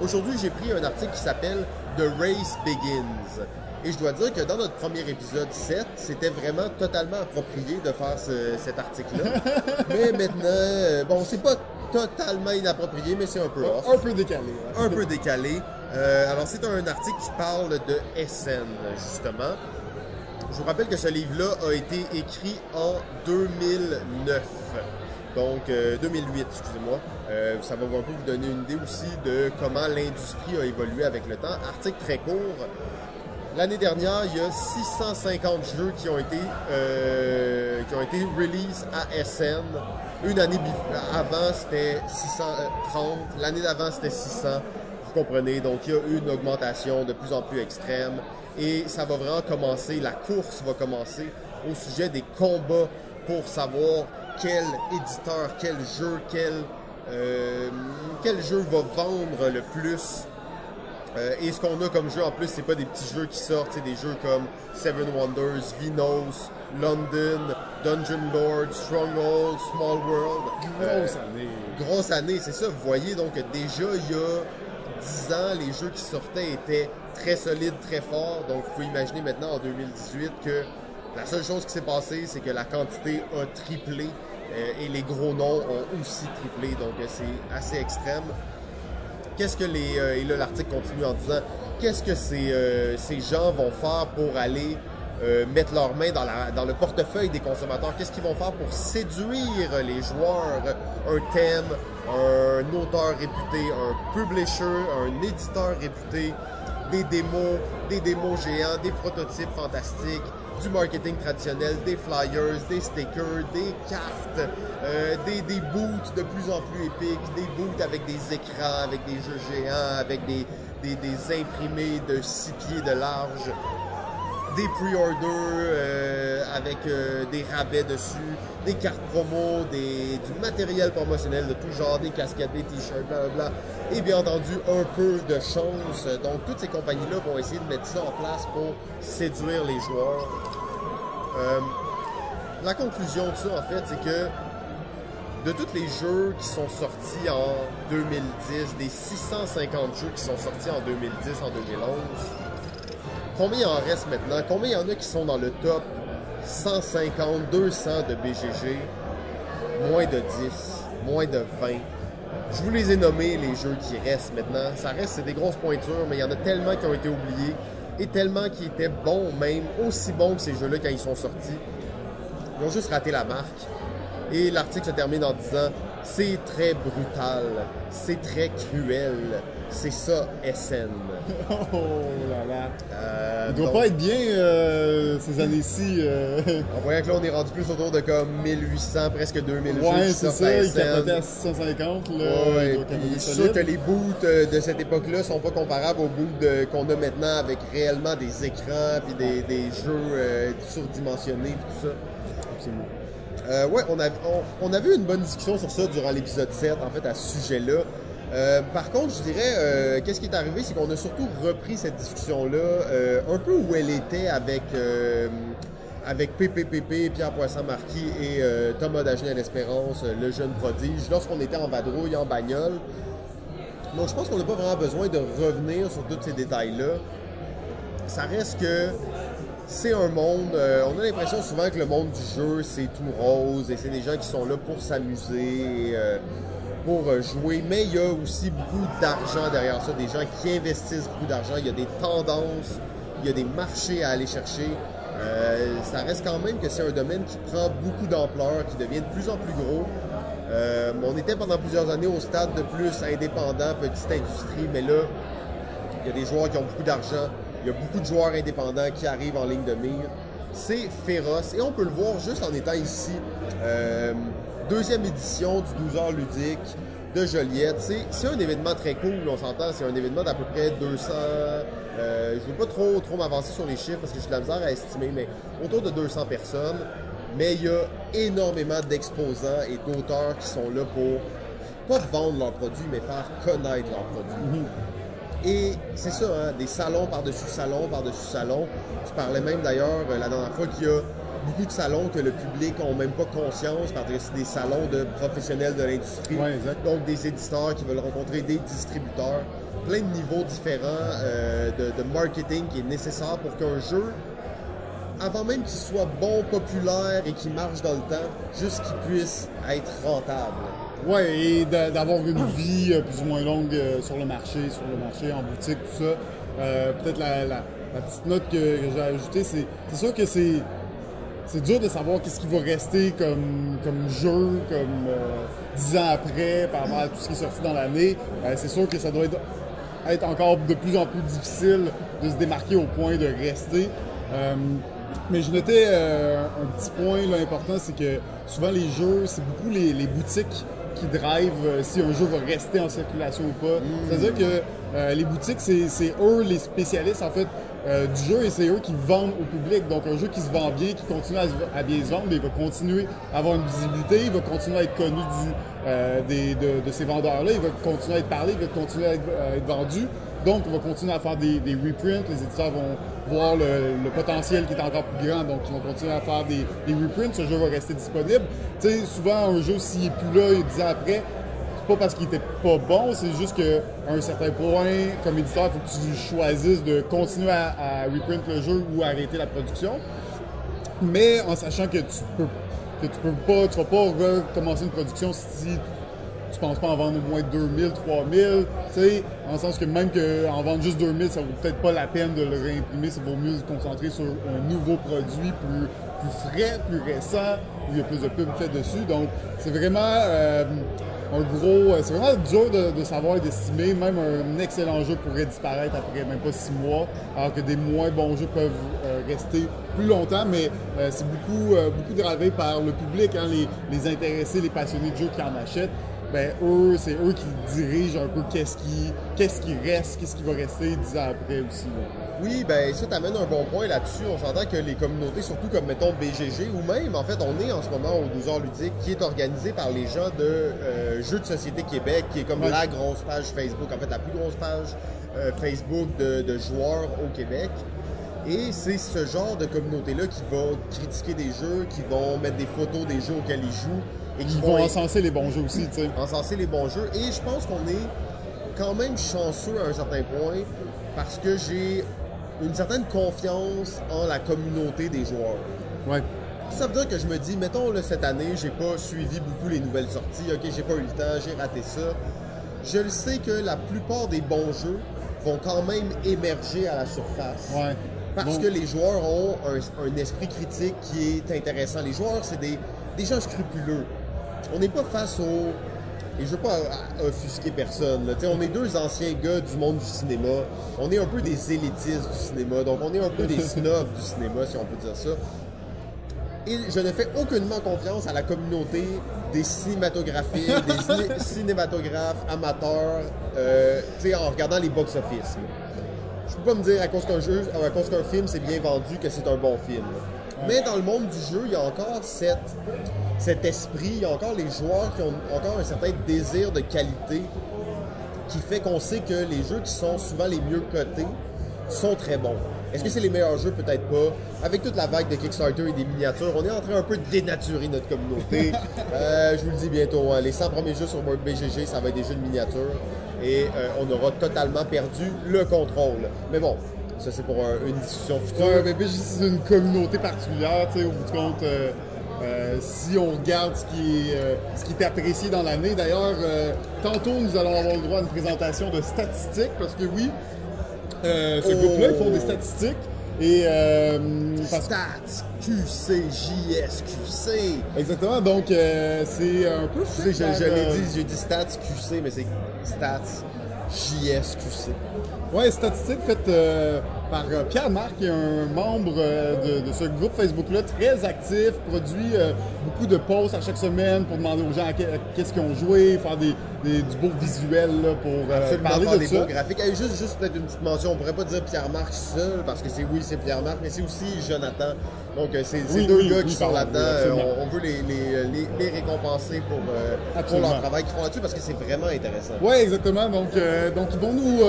Aujourd'hui, j'ai pris un article qui s'appelle The Race Begins. Et je dois dire que dans notre premier épisode 7, c'était vraiment totalement approprié de faire ce- cet article-là. mais maintenant, euh, bon, c'est pas totalement inapproprié, mais c'est un peu off Un peu décalé. ouais. un peu décalé. Euh, alors, c'est un article qui parle de SN, justement. Je vous rappelle que ce livre-là a été écrit en 2009. Donc, euh, 2008, excusez-moi. Euh, ça va un peu vous donner une idée aussi de comment l'industrie a évolué avec le temps. Article très court. L'année dernière, il y a 650 jeux qui ont été, euh, qui ont été release à SN. Une année avant, c'était 630. L'année d'avant, c'était 600. Vous comprenez? Donc, il y a eu une augmentation de plus en plus extrême. Et ça va vraiment commencer, la course va commencer au sujet des combats pour savoir quel éditeur, quel jeu, quel, euh, quel jeu va vendre le plus. Euh, et ce qu'on a comme jeu en plus, c'est pas des petits jeux qui sortent, c'est des jeux comme Seven Wonders, Vinos, London, Dungeon Lord, Stronghold, Small World. Euh, Grosse année. grosse année, c'est ça. Vous voyez, donc déjà, il y a 10 ans, les jeux qui sortaient étaient très solides, très forts. Donc, vous pouvez imaginer maintenant, en 2018, que la seule chose qui s'est passée, c'est que la quantité a triplé euh, et les gros noms ont aussi triplé. Donc, euh, c'est assez extrême. Qu'est-ce que les. euh, et là, l'article continue en disant qu'est-ce que ces, euh, ces gens vont faire pour aller euh, mettre leurs mains dans, la, dans le portefeuille des consommateurs? Qu'est-ce qu'ils vont faire pour séduire les joueurs? Un thème, un auteur réputé, un publisher, un éditeur réputé, des démos, des démos géants, des prototypes fantastiques, du marketing traditionnel, des flyers, des stickers, des cartes, euh, des, des boots de plus en plus épiques, des boots avec des écrans, avec des jeux géants, avec des, des, des imprimés de 6 pieds de large, des pre-orders euh, avec euh, des rabais dessus, des cartes promo, du matériel promotionnel de tout genre, des casquettes, des t-shirts, blablabla, et bien entendu un peu de chance. Donc toutes ces compagnies-là vont essayer de mettre ça en place pour séduire les joueurs. Euh, la conclusion de ça, en fait, c'est que de tous les jeux qui sont sortis en 2010, des 650 jeux qui sont sortis en 2010, en 2011, combien il en reste maintenant? Combien il y en a qui sont dans le top 150, 200 de BGG? Moins de 10, moins de 20. Je vous les ai nommés, les jeux qui restent maintenant. Ça reste, c'est des grosses pointures, mais il y en a tellement qui ont été oubliés et tellement qui étaient bons même, aussi bons que ces jeux-là quand ils sont sortis. Ils ont juste raté la marque. Et l'article se termine en disant c'est très brutal, c'est très cruel, c'est ça SN. Oh là là. Euh, Il doit donc, pas être bien euh, ces années-ci. euh. En voyant que là, on est rendu plus autour de comme 1800, presque 2000 jeux ouais, c'est ça, il capotait à 650. Là, Ouais, il solide. sûr que les boots euh, de cette époque-là sont pas comparables aux boots qu'on a maintenant avec réellement des écrans puis des, des jeux surdimensionnés puis tout ça. Absolument. Euh, ouais, on a, on, on avait eu une bonne discussion sur ça durant l'épisode 7, en fait, à ce sujet-là. Euh, par contre, je dirais, euh, qu'est-ce qui est arrivé, c'est qu'on a surtout repris cette discussion-là euh, un peu où elle était avec, avec PPPP, Pierre Poisson-Marquis et Thomas Dagenet-L'Espérance, le jeune prodige, lorsqu'on était en vadrouille, en bagnole. Donc, je pense qu'on n'a pas vraiment besoin de revenir sur tous ces détails-là. Ça reste que c'est un monde. on a l'impression souvent que le monde du jeu, c'est tout rose et c'est des gens qui sont là pour s'amuser, pour euh, jouer. Mais il y a aussi beaucoup d'argent derrière ça, des gens qui investissent beaucoup d'argent. Il y a des tendances, il y a des marchés à aller chercher. Euh, ça reste quand même que c'est un domaine qui prend beaucoup d'ampleur, qui devient de plus en plus gros. Euh, on était pendant plusieurs années au stade de plus indépendant, petite industrie, mais là, il y a des joueurs qui ont beaucoup d'argent. Il y a beaucoup de joueurs indépendants qui arrivent en ligne de mire. C'est féroce et on peut le voir juste en étant ici. Deuxième édition du 12 heures ludique de Joliette. C'est, un événement très cool, on s'entend. C'est un événement d'à peu près 200. euh, je ne veux pas trop, trop m'avancer sur les chiffres parce que j'ai de la misère à estimer, mais autour de 200 personnes. Mais il y a énormément d'exposants et d'auteurs qui sont là pour pas vendre leurs produits, mais faire connaître leurs produits. Et c'est ça, hein, des salons par-dessus salons par-dessus salons. Tu parlais même d'ailleurs euh, la dernière fois qu'il y a beaucoup de salons que le public n'a même pas conscience parce que c'est des salons de professionnels de l'industrie. Ouais. Donc des éditeurs qui veulent rencontrer des distributeurs. Plein de niveaux différents euh, de, de marketing qui est nécessaire pour qu'un jeu, avant même qu'il soit bon, populaire et qu'il marche dans le temps, juste qu'il puisse être rentable. Ouais, et d'a- d'avoir une vie euh, plus ou moins longue euh, sur le marché, sur le marché, en boutique, tout ça. Euh, Peut-être la, la- la petite note que, que j'ai ajoutée, c'est c'est sûr que c'est c'est dur de savoir qu'est-ce qui va rester comme, comme jeu, comme euh, dix ans après, par rapport à tout ce qui est sorti dans l'année. Euh, c'est sûr que ça doit être, être encore de plus en plus difficile de se démarquer au point de rester. Euh, mais je notais euh, un petit point là, important, c'est que souvent les jeux, c'est beaucoup les, les boutiques qui drive euh, si un jeu va rester en circulation ou pas. C'est-à-dire que euh, les boutiques, c'est eux les spécialistes en fait euh, du jeu et c'est eux qui vendent au public. Donc un jeu qui se vend bien, qui continue à, à bien se vendre, il va continuer à avoir une visibilité, il va continuer à être connu du, euh, des- de, de ces vendeurs-là, il va continuer à être parlé, il va continuer à être, à être vendu. Donc, on va continuer à faire des, des reprints. Les éditeurs vont voir le, le potentiel qui est encore plus grand. Donc, ils vont continuer à faire des, des reprints. Ce jeu va rester disponible. Tu sais, souvent, un jeu, s'il est plus là, dix ans après, pas parce qu'il était pas bon, c'est juste qu'à un certain point, comme éditeur, il faut que tu choisisses de continuer à, à reprint le jeu ou arrêter la production. Mais en sachant que tu peux que tu peux pas, tu vas pas recommencer une production si tu penses pas en vendre au moins 2000, 3000, tu sais, le sens que même qu'en vendre juste 2000, ça vaut peut-être pas la peine de le réimprimer, ça vaut mieux se concentrer sur un nouveau produit plus, plus frais, plus récent, où il y a plus de pubs fait dessus. Donc, c'est vraiment euh, un gros. C'est vraiment dur de, savoir et d'estimer. Même un excellent jeu pourrait disparaître après même pas six mois, alors que des moins bons jeux peuvent euh, rester plus longtemps, mais euh, c'est beaucoup, beaucoup gravé par le public, hein, les, les intéressés, les passionnés de jeux qui en achètent ben eux, c'est eux qui dirigent un peu qu'est-ce qui, qu'est-ce qui reste, qu'est-ce qui va rester dix ans après aussi. Oui, ben ça t'amène un bon point là-dessus. On s'entend que les communautés, surtout comme mettons BGG, ou même en fait on est en ce moment au 12 heures ludique, qui est organisé par les gens de euh, Jeux de Société Québec, qui est comme la grosse page Facebook, en fait la plus grosse page euh, Facebook de, de joueurs au Québec. Et c'est ce genre de communauté-là qui va critiquer des jeux, qui vont mettre des photos des jeux auxquels ils jouent, et qui vont encenser les bons jeux aussi, tu sais. Encenser les bons jeux. Et je pense qu'on est quand même chanceux à un certain point parce que j'ai une certaine confiance en la communauté des joueurs. Ouais. Ça veut dire que je me dis, mettons, là, cette année, j'ai pas suivi beaucoup les nouvelles sorties. OK, j'ai pas eu le temps, j'ai raté ça. Je le sais que la plupart des bons jeux vont quand même émerger à la surface. Ouais. Parce que les joueurs ont un, un, esprit critique qui est intéressant. Les joueurs, c'est des, des gens scrupuleux on n'est pas face au. Et je veux pas offusquer personne. Là. On est deux anciens gars du monde du cinéma. On est un peu des élitistes du cinéma. Donc on est un peu des snobs du cinéma, si on peut dire ça. Et je ne fais aucunement confiance à la communauté des cinématographies, des cinématographes amateurs, euh, en regardant les box-office. Je peux pas me dire à cause qu'un jeu, à cause qu'un film s'est bien vendu que c'est un bon film. Mais dans le monde du jeu, il y a encore cette, cet esprit, il y a encore les joueurs qui ont encore un certain désir de qualité qui fait qu'on sait que les jeux qui sont souvent les mieux cotés sont très bons. Est-ce que c'est les meilleurs jeux? Peut-être pas. Avec toute la vague de Kickstarter et des miniatures, on est en train un peu de dénaturer notre communauté. Euh, je vous le dis bientôt, hein, les 100 premiers jeux sur BGG, ça va être des jeux de miniatures. Et euh, on aura totalement perdu le contrôle. Mais bon, ça, c'est pour une discussion future. Ouais, mais c'est une communauté particulière, tu sais, au bout du compte. Euh, euh, si on regarde ce qui est, euh, ce qui est apprécié dans l'année. D'ailleurs, tantôt, nous allons avoir le droit à une présentation de statistiques, parce que oui, ce oh. groupe-là, ils font des statistiques. Et, Stats, QC, JSQC. Exactement, donc c'est un peu... je, je l'ai dit, j'ai dit stats, QC, mais c'est stats, JSQC. Ouais, statistique faite euh, par euh, Pierre-Marc, qui est un membre euh, de, ce groupe Facebook-là, très actif, produit beaucoup de posts à chaque semaine pour demander aux gens qu'est-ce qu'ils ont joué, faire des, du beau visuel là, pour parler de des ça. beaux graphiques. juste juste peut-être une petite mention, on pourrait pas dire Pierre-Marc seul, parce que c'est oui, c'est Pierre-Marc, mais c'est aussi Jonathan. Donc, c'est deux gars qui sont là-dedans. on, veut les, les, les, récompenser pour, pour leur travail qu'ils font là-dessus parce que c'est vraiment intéressant. Oui, exactement. Donc, donc, ils vont nous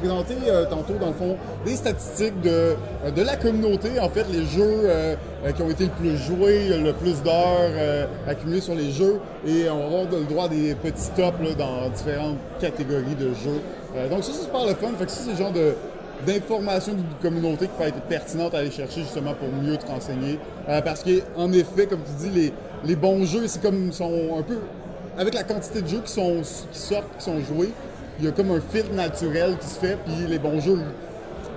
présenter euh, tantôt, dans le fond, des statistiques de, euh, de la communauté. En fait, les jeux euh, qui ont été le plus joués, le plus d'heures accumulées sur les jeux. Et on avoir le droit des petits tops dans différentes catégories de jeux. donc ça, c'est super le fun. Fait que ça, c'est le genre d'informations d'une communauté qui peut être pertinente à aller chercher justement pour mieux te renseigner. parce qu'en effet, comme tu dis, les, les bons jeux, c'est comme sont un peu avec la quantité de jeux qui sont qui sortent, qui sont joués, il y a comme un filtre naturel qui se fait, puis les bons jeux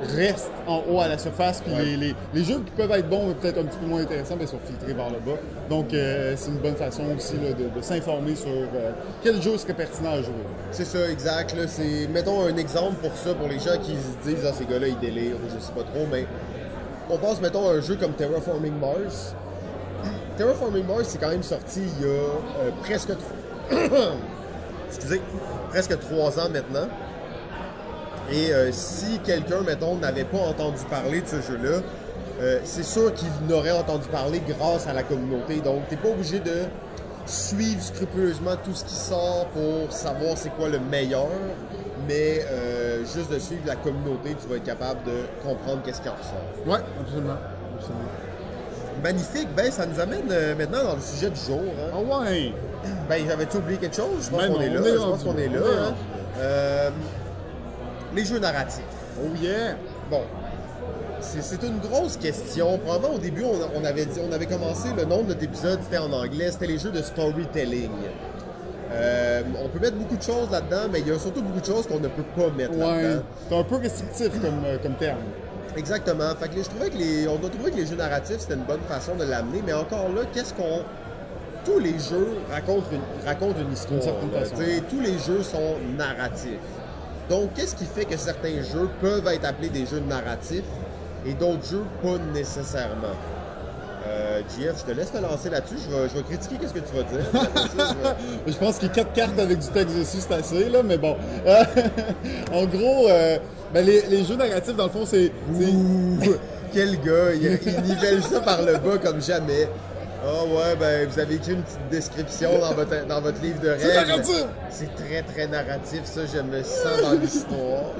restent en haut à la surface, puis les, les, jeux qui peuvent être bons, peut-être un petit peu moins intéressants, mais sont filtrés vers le bas. Donc, euh, c'est une bonne façon aussi de, s'informer sur euh, quel jeu serait pertinent à jouer. C'est ça, exact. Là, mettons un exemple pour ça, pour les gens qui se disent Ah, ces gars-là, ils délirent, je sais pas trop, mais on pense, mettons, à un jeu comme Terraforming Mars. Terraforming Mars, c'est quand même sorti il y a euh, presque excusez, presque trois ans maintenant. Et euh, si quelqu'un, mettons, n'avait pas entendu parler de ce jeu-là, euh, c'est sûr qu'il n'aurait entendu parler grâce à la communauté. Donc, tu n'es pas obligé de suivre scrupuleusement tout ce qui sort pour savoir c'est quoi le meilleur, mais euh, juste de suivre la communauté, tu vas être capable de comprendre qu'est-ce qui en ressort. Oui, absolument. Magnifique. Ben, ça nous amène maintenant dans le sujet du jour. Hein. Ah ouais! Ben, j'avais-tu oublié quelque chose? Je pense qu'on est, là. Je pense qu'on est là. Les jeux narratifs. Oh yeah! Bon. C'est une grosse question. Probablement au début, on, avait dit, on avait commencé, le nom de notre épisode, c'était en anglais, c'était les jeux de storytelling. Euh, on peut mettre beaucoup de choses là-dedans, mais il y a surtout beaucoup de choses qu'on ne peut pas mettre Ouais. là-dedans. C'est un peu restrictif comme, euh, comme terme. Exactement. Fait que les- je trouvais que les, on a trouvé que les jeux narratifs, c'était une bonne façon de l'amener, mais encore là, qu'est-ce qu'on. Tous les jeux racontent une, racontent une histoire. Certaine façon. Tous les jeux sont narratifs. Donc, qu'est-ce qui fait que certains jeux peuvent être appelés des jeux narratifs et d'autres jeux pas nécessairement? Euh, je te laisse me lancer là-dessus. Je vais, je vais critiquer qu'est-ce que tu vas dire. Ça, je vais- Je pense qu'il y a quatre cartes avec du texte dessus, c'est assez, là, mais bon. Euh, en gros, euh, ben, les, les jeux narratifs, dans le fond, c'est. quel gars, il, il nivelle ça par le bas comme jamais. Ah ouais, ben vous avez écrit une petite description dans votre, dans votre livre de narratif! C'est très très narratif, ça je me sens dans l'histoire.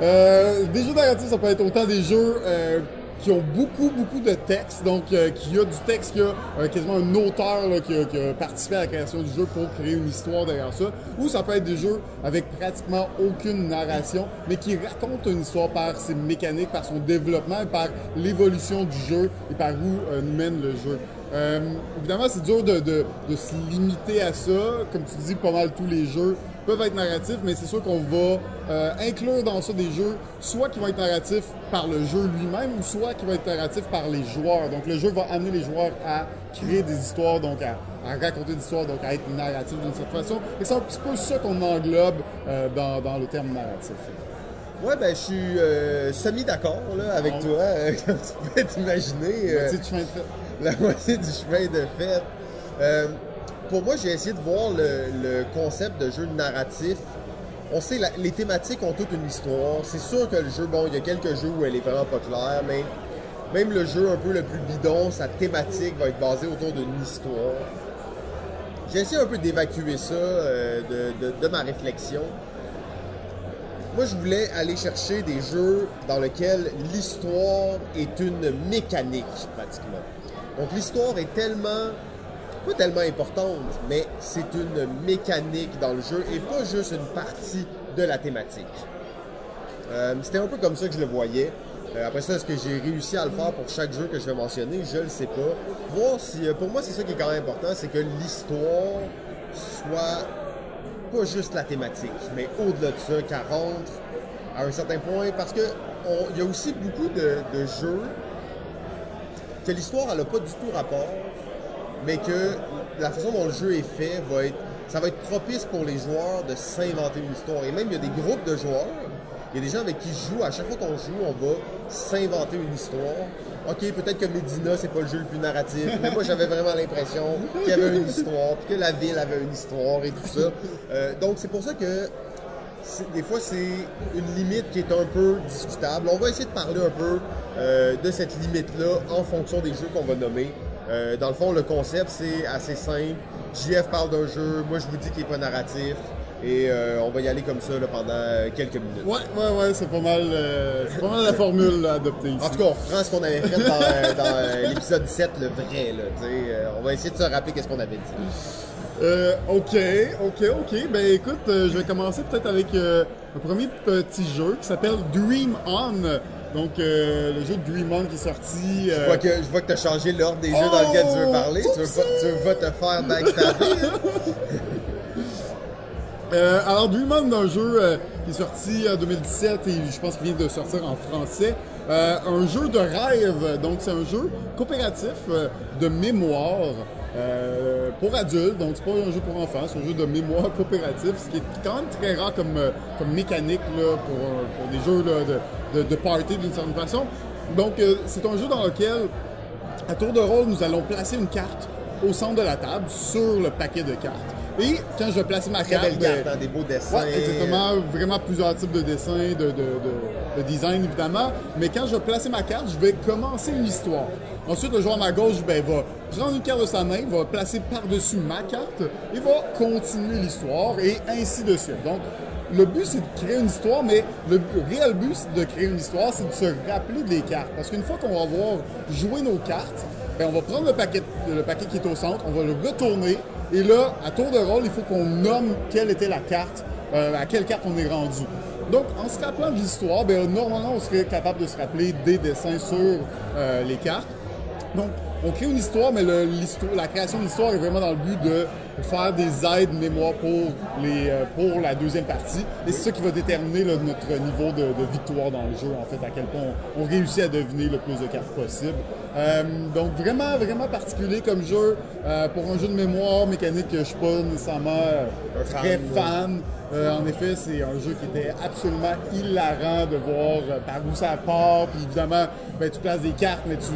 Euh, des jeux narratifs, ça peut être autant des jeux euh, qui ont beaucoup, beaucoup de texte, donc euh, qui a du texte, qui a euh, quasiment un auteur là, qui, a, qui a participé à la création du jeu pour créer une histoire derrière ça, ou ça peut être des jeux avec pratiquement aucune narration, mais qui racontent une histoire par ses mécaniques, par son développement, et par l'évolution du jeu et par où euh, nous mène le jeu. Euh, évidemment, c'est dur de, de- de se limiter à ça. Comme tu dis, pas mal tous les jeux peuvent être narratifs, mais c'est sûr qu'on va euh, inclure dans ça des jeux, soit qui vont être narratifs par le jeu lui-même, ou soit qui vont être narratifs par les joueurs. Donc le jeu va amener les joueurs à créer des histoires, donc à, à raconter des histoires, donc à être narratif d'une certaine façon. Et c'est un petit peu ça qu'on englobe euh, dans, dans le terme narratif. Ouais, ben je suis euh, semi-d'accord là, avec Bon. toi, euh, comme tu peux t'imaginer. euh, Tu sais, la moitié du chemin de fait. Euh, pour moi, j'ai essayé de voir le, concept de jeu narratif. On sait, les thématiques ont toute une histoire. C'est sûr que le jeu, bon, il y a quelques jeux où elle est vraiment pas claire, mais même le jeu un peu le plus bidon, sa thématique va être basée autour d'une histoire. J'ai essayé un peu d'évacuer ça euh, de- de ma réflexion. Moi, je voulais aller chercher des jeux dans lesquels l'histoire est une mécanique, pratiquement. Donc, l'histoire est tellement, pas tellement importante, mais c'est une mécanique dans le jeu et pas juste une partie de la thématique. Euh, C'était un peu comme ça que je le voyais. Euh, après ça, est-ce que j'ai réussi à le faire pour chaque jeu que je vais mentionner? Je le sais pas. Voir si, euh, pour moi, c'est ça qui est quand même important, c'est que l'histoire soit pas juste la thématique, mais au-delà de ça, qu'elle rentre à un certain point, parce que il y a aussi beaucoup de jeux que l'histoire elle a pas du tout rapport, mais que la façon dont le jeu est fait va être, ça va être propice pour les joueurs de s'inventer une histoire. Et même il y a des groupes de joueurs, il y a des gens avec qui je joue. À chaque fois qu'on joue, on va s'inventer une histoire. Ok, peut-être que Medina c'est pas le jeu le plus narratif, mais moi j'avais vraiment l'impression qu'il y avait une histoire, que la ville avait une histoire et tout ça. Euh, donc c'est pour ça que des fois, c'est une limite qui est un peu discutable. On va essayer de parler un peu euh, de cette limite-là en fonction des jeux qu'on va nommer. Euh, dans le fond, le concept, c'est assez simple. JF parle d'un jeu, moi je vous dis qu'il n'est pas narratif. Et euh, on va y aller comme ça là, pendant quelques minutes. Ouais, ouais, ouais, c'est pas mal, c'est pas mal la formule là, adoptée ici. En tout cas, on reprend ce qu'on avait fait dans, dans, l'épisode 7, le vrai. Là, on va essayer de se rappeler qu'est-ce qu'on avait dit. Euh, ok, ok, ok. Ben écoute, euh, je vais commencer peut-être avec euh, un premier petit jeu qui s'appelle Dream On. Donc le jeu de Dream On qui est sorti. Je vois que, je vois que tu as changé l'ordre des jeux Oh, dans lesquels tu veux parler. Tu veux, pas, tu veux pas te faire backstabber. alors, Dream On, un jeu qui est sorti en 2017 et je pense qu'il vient de sortir en français. Un jeu de rêve, donc c'est un jeu coopératif de mémoire euh, pour adultes, donc c'est pas un jeu pour enfants, c'est un jeu de mémoire coopératif, ce qui est quand même très rare comme, euh, mécanique euh, pour des jeux de, de, party d'une certaine façon. Donc c'est un jeu dans lequel à tour de rôle, nous allons placer une carte au centre de la table sur le paquet de cartes. Et quand je vais placer ma carte, belle carte, hein, des beaux dessins. Ouais, exactement. Vraiment plusieurs types de dessins, de, de, de- de design évidemment. Mais quand je vais placer ma carte, je vais commencer une histoire. Ensuite, le joueur à ma gauche ben, va prendre une carte de sa main, va placer par-dessus ma carte et va continuer l'histoire et ainsi de suite. Donc, le but, c'est de créer une histoire, mais le réel but de créer une histoire, c'est de se rappeler des cartes. Parce qu'une fois qu'on va avoir joué nos cartes, ben, on va prendre le paquet, le paquet qui est au centre, on va le retourner, et là, à tour de rôle, il faut qu'on nomme quelle était la carte, euh, à quelle carte on est rendu. Donc, en se rappelant de l'histoire, ben, normalement, on serait capable de se rappeler des dessins sur euh, les cartes. Donc, on crée une histoire, mais le- la création de l'histoire est vraiment dans le but de faire des aides mémoire pour, les, euh, pour la deuxième partie. Et c'est ça qui va déterminer là, notre niveau de, de victoire dans le jeu, en fait, à quel point on, on réussit à deviner le plus de cartes possible. Euh, donc vraiment, vraiment particulier comme jeu. Euh, pour un jeu de mémoire mécanique, je suis pas nécessairement très fan. Euh, en effet, c'est un jeu qui était absolument hilarant de voir par où ça part. Puis évidemment, ben, tu places des cartes, mais tu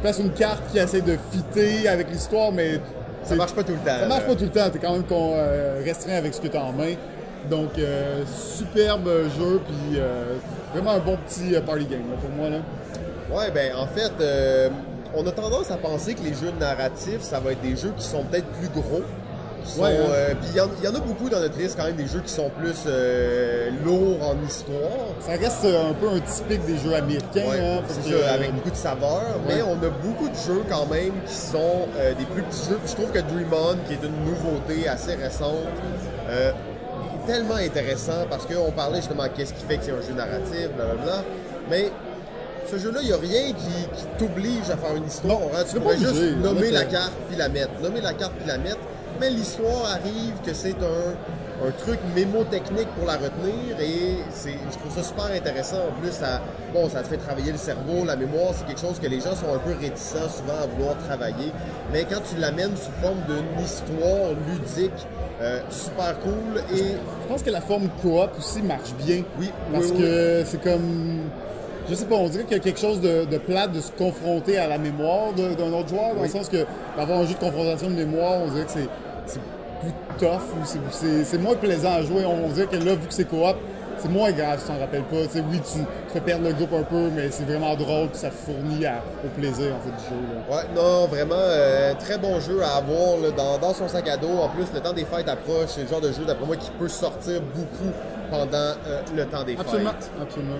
places une carte qui essaie de fitter avec l'histoire, mais Ça marche pas tout le temps. ça marche pas tout le temps. Tu es quand même con- euh, restreint avec ce que tu as en main. Donc, euh, superbe jeu, puis euh, vraiment un bon petit party game là, pour moi. Là. Ouais, ben en fait, on a tendance à penser que les jeux narratifs, ça va être des jeux qui sont peut-être plus gros. Ouais, hein. euh, Puis il y, en- il y en a beaucoup dans notre liste quand même des jeux qui sont plus euh, lourds en histoire. Ça reste euh, un peu un typique des jeux américains. Ouais, hein, c'est ça, avec beaucoup de saveur. Mais on a beaucoup de jeux quand même qui sont euh, des plus petits jeux. Puis je trouve que Dream On, qui est une nouveauté assez récente, est tellement intéressant parce qu'on parlait justement qu'est-ce qui fait que c'est un jeu narratif, blablabla. Mais ce jeu-là, il n'y a rien qui, qui t'oblige à faire une histoire. hein. Tu pourrais pas juste nommer la carte puis la mettre. Nommer la carte puis la mettre. Mais l'histoire arrive que c'est un, un truc mémotechnique pour la retenir et c'est, je trouve ça super intéressant. En plus, ça, bon, ça te fait travailler le cerveau, la mémoire, c'est quelque chose que les gens sont un peu réticents souvent à vouloir travailler. Mais quand tu l'amènes sous forme d'une histoire ludique, euh, super cool et Je pense que la forme coop aussi marche bien. Oui, Parce oui, oui. que c'est comme. Je sais pas, on dirait qu'il y a quelque chose de, de plate de se confronter à la mémoire d'un autre joueur, dans Oui. le sens que d'avoir un jeu de confrontation de mémoire, on dirait que c'est c'est plus tough ou c'est- c'est c'est moins plaisant à jouer. On, on dirait que là, vu que c'est coop, c'est moins grave si tu t'en rappelles pas. Oui, tu, tu fais perdre le groupe un peu, mais c'est vraiment drôle puis ça fournit à- au plaisir en fait, du jeu. là. Ouais, non, vraiment, euh, très bon jeu à avoir là, dans, dans son sac à dos. En plus, le temps des fêtes approche. C'est le genre de jeu, d'après moi, qui peut sortir beaucoup pendant euh, le temps des Absolument, fêtes. absolument.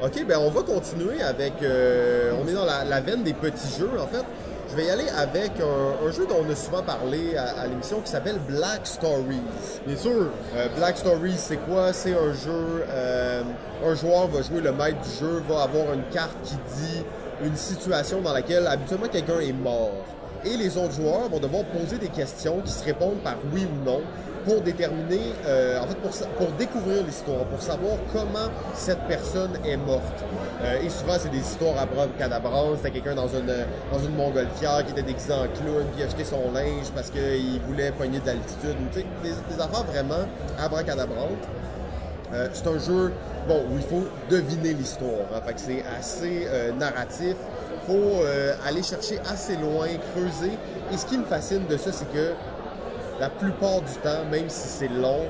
OK, ben on va continuer avec... euh, on est dans la, la veine des petits jeux, en fait. Je vais y aller avec un, jeu dont on a souvent parlé à, à l'émission qui s'appelle Black Stories. Bien sûr. Euh, Black Stories, c'est quoi? C'est un jeu. euh, un joueur va jouer le maître du jeu, va avoir une carte qui dit une situation dans laquelle habituellement quelqu'un est mort. Et les autres joueurs vont devoir poser des questions qui se répondent par oui ou non pour déterminer, euh, en fait, pour, pour découvrir l'histoire, pour savoir comment cette personne est morte. Euh, et souvent, c'est des histoires à cadabrantes. C'était quelqu'un dans une, dans une montgolfière qui était déguisé en clown, qui a jeté son linge parce qu'il voulait pogner de l'altitude. Des, des affaires vraiment abracadabrantes. Euh, c'est un jeu bon, où il faut deviner l'histoire. hein. Fait que c'est assez euh, narratif. Il faut euh, aller chercher assez loin, creuser. Et ce qui me fascine de ça, c'est que la plupart du temps, même si c'est long,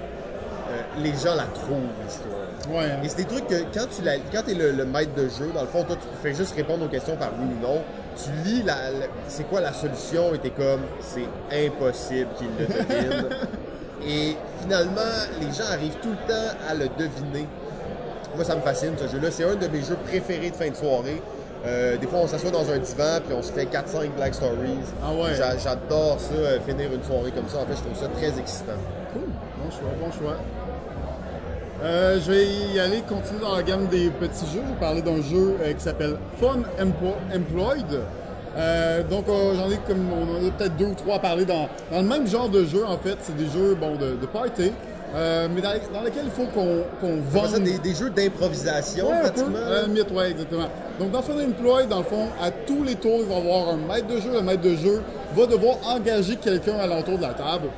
euh, les gens la trouvent, l'histoire. Ouais. hein. Et c'est des trucs que quand tu la, quand es le, le maître de jeu, dans le fond, toi, tu fais juste répondre aux questions par oui ou non. Tu lis la, la- c'est quoi la solution? Et t'es comme, c'est impossible qu'il le devine. et finalement, les gens arrivent tout le temps à le deviner. Moi, ça me fascine, ce jeu-là. C'est un de mes jeux préférés de fin de soirée. Euh, des fois, on s'assoit dans un divan puis on se fait 4-5 Black Stories. Ah ouais. J'a- J'adore ça, euh, finir une soirée comme ça. En fait, je trouve ça très excitant. Cool, bon choix, bon choix. Euh, je vais y aller, continuer dans la gamme des petits jeux. Je vais parler d'un jeu qui s'appelle Fun Empo- Employed. Donc, j'en ai comme on en a peut-être deux ou trois à parler dans, dans le même genre de jeu en fait. C'est des jeux bon de, de party, euh, mais dans, dans lesquels il faut qu'on qu'on ça vende. des, des jeux d'improvisation, Ouais, un peu. pratiquement. Euh, mythe, ouais, exactement. Donc, dans Fun Employed, dans le fond, à tous les tours, il va y avoir un maître de jeu. Le maître de jeu va devoir engager quelqu'un à l'entour de la table.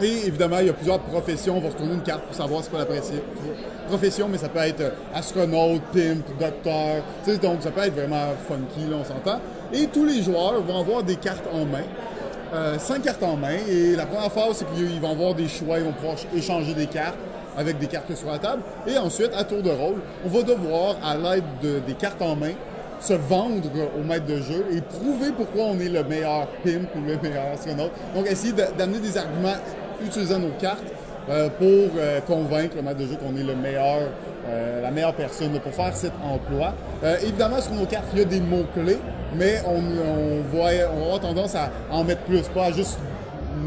Et évidemment, il y a plusieurs professions. On va retourner une carte pour savoir quoi la pré- profession, mais ça peut être euh, astronaute, pimp, docteur. Donc, ça peut être vraiment funky, là, on s'entend. Et tous les joueurs vont avoir des cartes en main. Euh, cinq cartes en main. Et la première phase, c'est qu'ils vont avoir des choix. Ils vont pouvoir ch- échanger des cartes avec des cartes sur la table. Et ensuite, à tour de rôle, on va devoir, à l'aide de- des cartes en main, se vendre au maître de jeu et prouver pourquoi on est le meilleur pimp ou le meilleur astronaute. Donc, essayer d'amener des arguments utilisant nos cartes euh, pour euh, convaincre le maître de jeu qu'on est le meilleur, euh, la meilleure personne pour faire cet emploi. Euh, évidemment, sur nos cartes, il y a des mots-clés, mais on, on, va, on avoir tendance à en mettre plus, pas à juste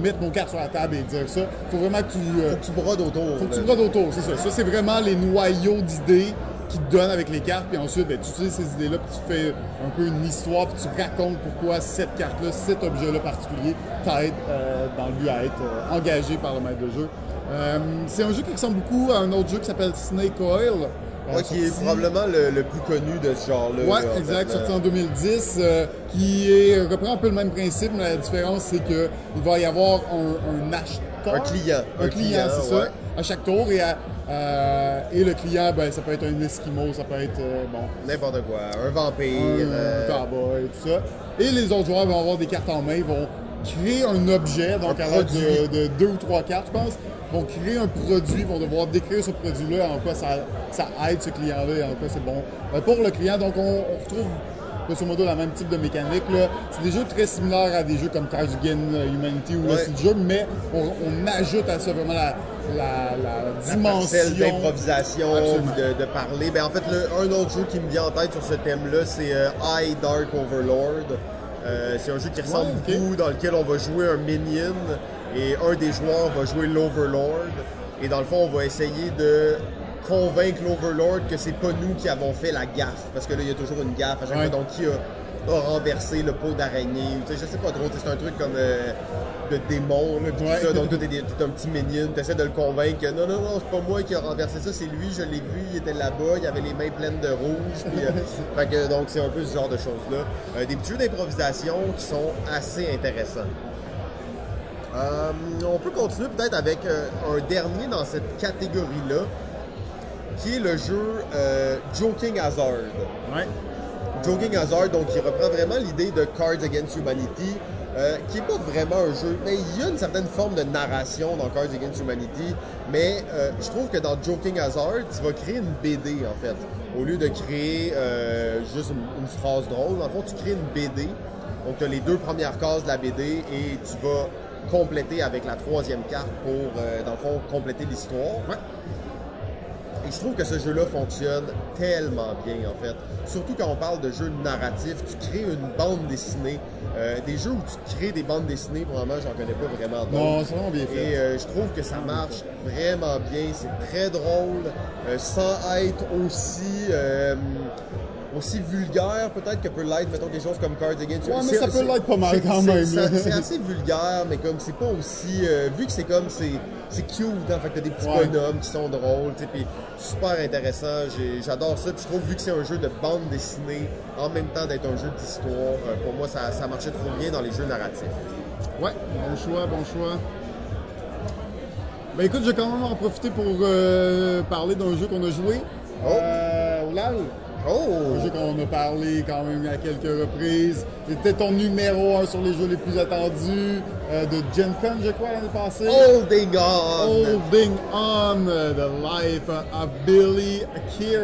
mettre nos cartes sur la table et dire ça. Il faut vraiment que tu... euh, Faut que tu brodes autour. faut que tu brodes autour, c'est ça. Ça, c'est vraiment les noyaux d'idées qui te donne avec les cartes, puis ensuite, ben, tu utilises ces idées-là, puis tu fais un peu une histoire, puis tu racontes pourquoi cette carte-là, cet objet-là particulier t'aide euh, dans le but à être euh, engagé par le maître de jeu. Euh, c'est un jeu qui ressemble beaucoup à un autre jeu qui s'appelle Snake Oil. euh, Ouais, qui est probablement le, le plus connu de ce genre-là. En exact, sorti en 2010, euh, qui est, reprend un peu le même principe, mais la différence, c'est qu'il va y avoir un, un acheteur. Un client. Un, Un client, client, c'est ouais. ça, à chaque tour. Et, à- euh, et le client, ben, ça peut être un Esquimau, ça peut être, euh, bon, N'importe quoi. Un vampire. un euh, cowboy, tout ça. Et les autres joueurs vont avoir des cartes en main, ils vont créer un objet, donc Un à l'aide de, de deux ou trois cartes, je pense, vont créer un produit, vont devoir décrire ce produit-là, en quoi ça, ça aide ce client-là et en quoi c'est bon euh, pour le client. Donc on, on retrouve grosso modo le même type de mécanique. là. C'est des jeux très similaires à des jeux comme Cards Against Humanity ou le Ouais. de jeu, mais on, on ajoute à ça vraiment la, la, la dimension. d'improvisation, de, de parler. Ben, en fait, le- un autre jeu qui me vient en tête sur ce thème-là, c'est euh, I Dark Overlord. Euh, c'est un jeu qui ressemble Ouais, beaucoup, dans lequel on va jouer un minion et un des joueurs va jouer l'Overlord. Et dans le fond, on va essayer de convaincre l'Overlord que c'est pas nous qui avons fait la gaffe. Parce que là, il y a toujours une gaffe à chaque Ouais. fois. Donc, qui a, a renversé le pot d'araignée? Je sais pas trop. C'est un truc comme euh, de démon. là, puis tout Ouais. ça. Donc, des- t'es un petit minion. Tu essaies de le convaincre que non, non, non, c'est pas moi qui a renversé ça, c'est lui, je l'ai vu, il était là-bas, il avait les mains pleines de rouge. puis, euh, fait que, donc, c'est un peu ce genre de choses-là. Euh, des petits jeux d'improvisation qui sont assez intéressants. Euh, on peut continuer peut-être avec un dernier dans cette catégorie-là, qui est le jeu Joking Hazard. Ouais. Joking Hazard, donc qui reprend vraiment l'idée de Cards Against Humanity, euh, qui n'est pas vraiment un jeu, mais il y a une certaine forme de narration dans Cards Against Humanity, mais euh, je trouve que dans Joking Hazard, tu vas créer une BD en fait. Au lieu de créer euh, juste une, phrase drôle, en fond, tu crées une BD. Donc, tu as les deux premières cases de la BD et tu vas compléter avec la troisième carte pour, euh, dans le fond, compléter l'histoire. Et je trouve que ce jeu-là fonctionne tellement bien, en fait. Surtout quand on parle de jeux narratifs, tu crées une bande dessinée. Euh, des jeux où tu crées des bandes dessinées, probablement, j'en connais pas vraiment d'autres. Non, c'est vraiment bien fait. Et euh, je trouve que ça marche vraiment bien. C'est très drôle, euh, sans être aussi, aussi vulgaire, peut-être que peut l'être, mettons, des choses comme Cards Against Ouais, mais ça peut l'être pas mal quand même. C'est assez vulgaire, mais comme c'est pas aussi. euh, vu que c'est comme. C'est cute, hein, fait que t'as des petits Ouais. bonhommes qui sont drôles, tu sais, puis super intéressant. J'adore ça. Puis je trouve, vu que c'est un jeu de bande dessinée, en même temps d'être un jeu d'histoire, euh, pour moi, ça, ça marchait trop bien dans les jeux narratifs. Ouais, bon choix, bon choix. Ben écoute, je vais quand même en profiter pour euh, parler d'un jeu qu'on a joué. Oh. Euh, LAL. Un jeu Oh! qu'on a parlé quand même à quelques reprises. C'était ton numéro un sur les jeux les plus attendus euh, de Gen Con, je crois, l'année passée. Holding on! Holding On, euh, The Life of Billy Keir.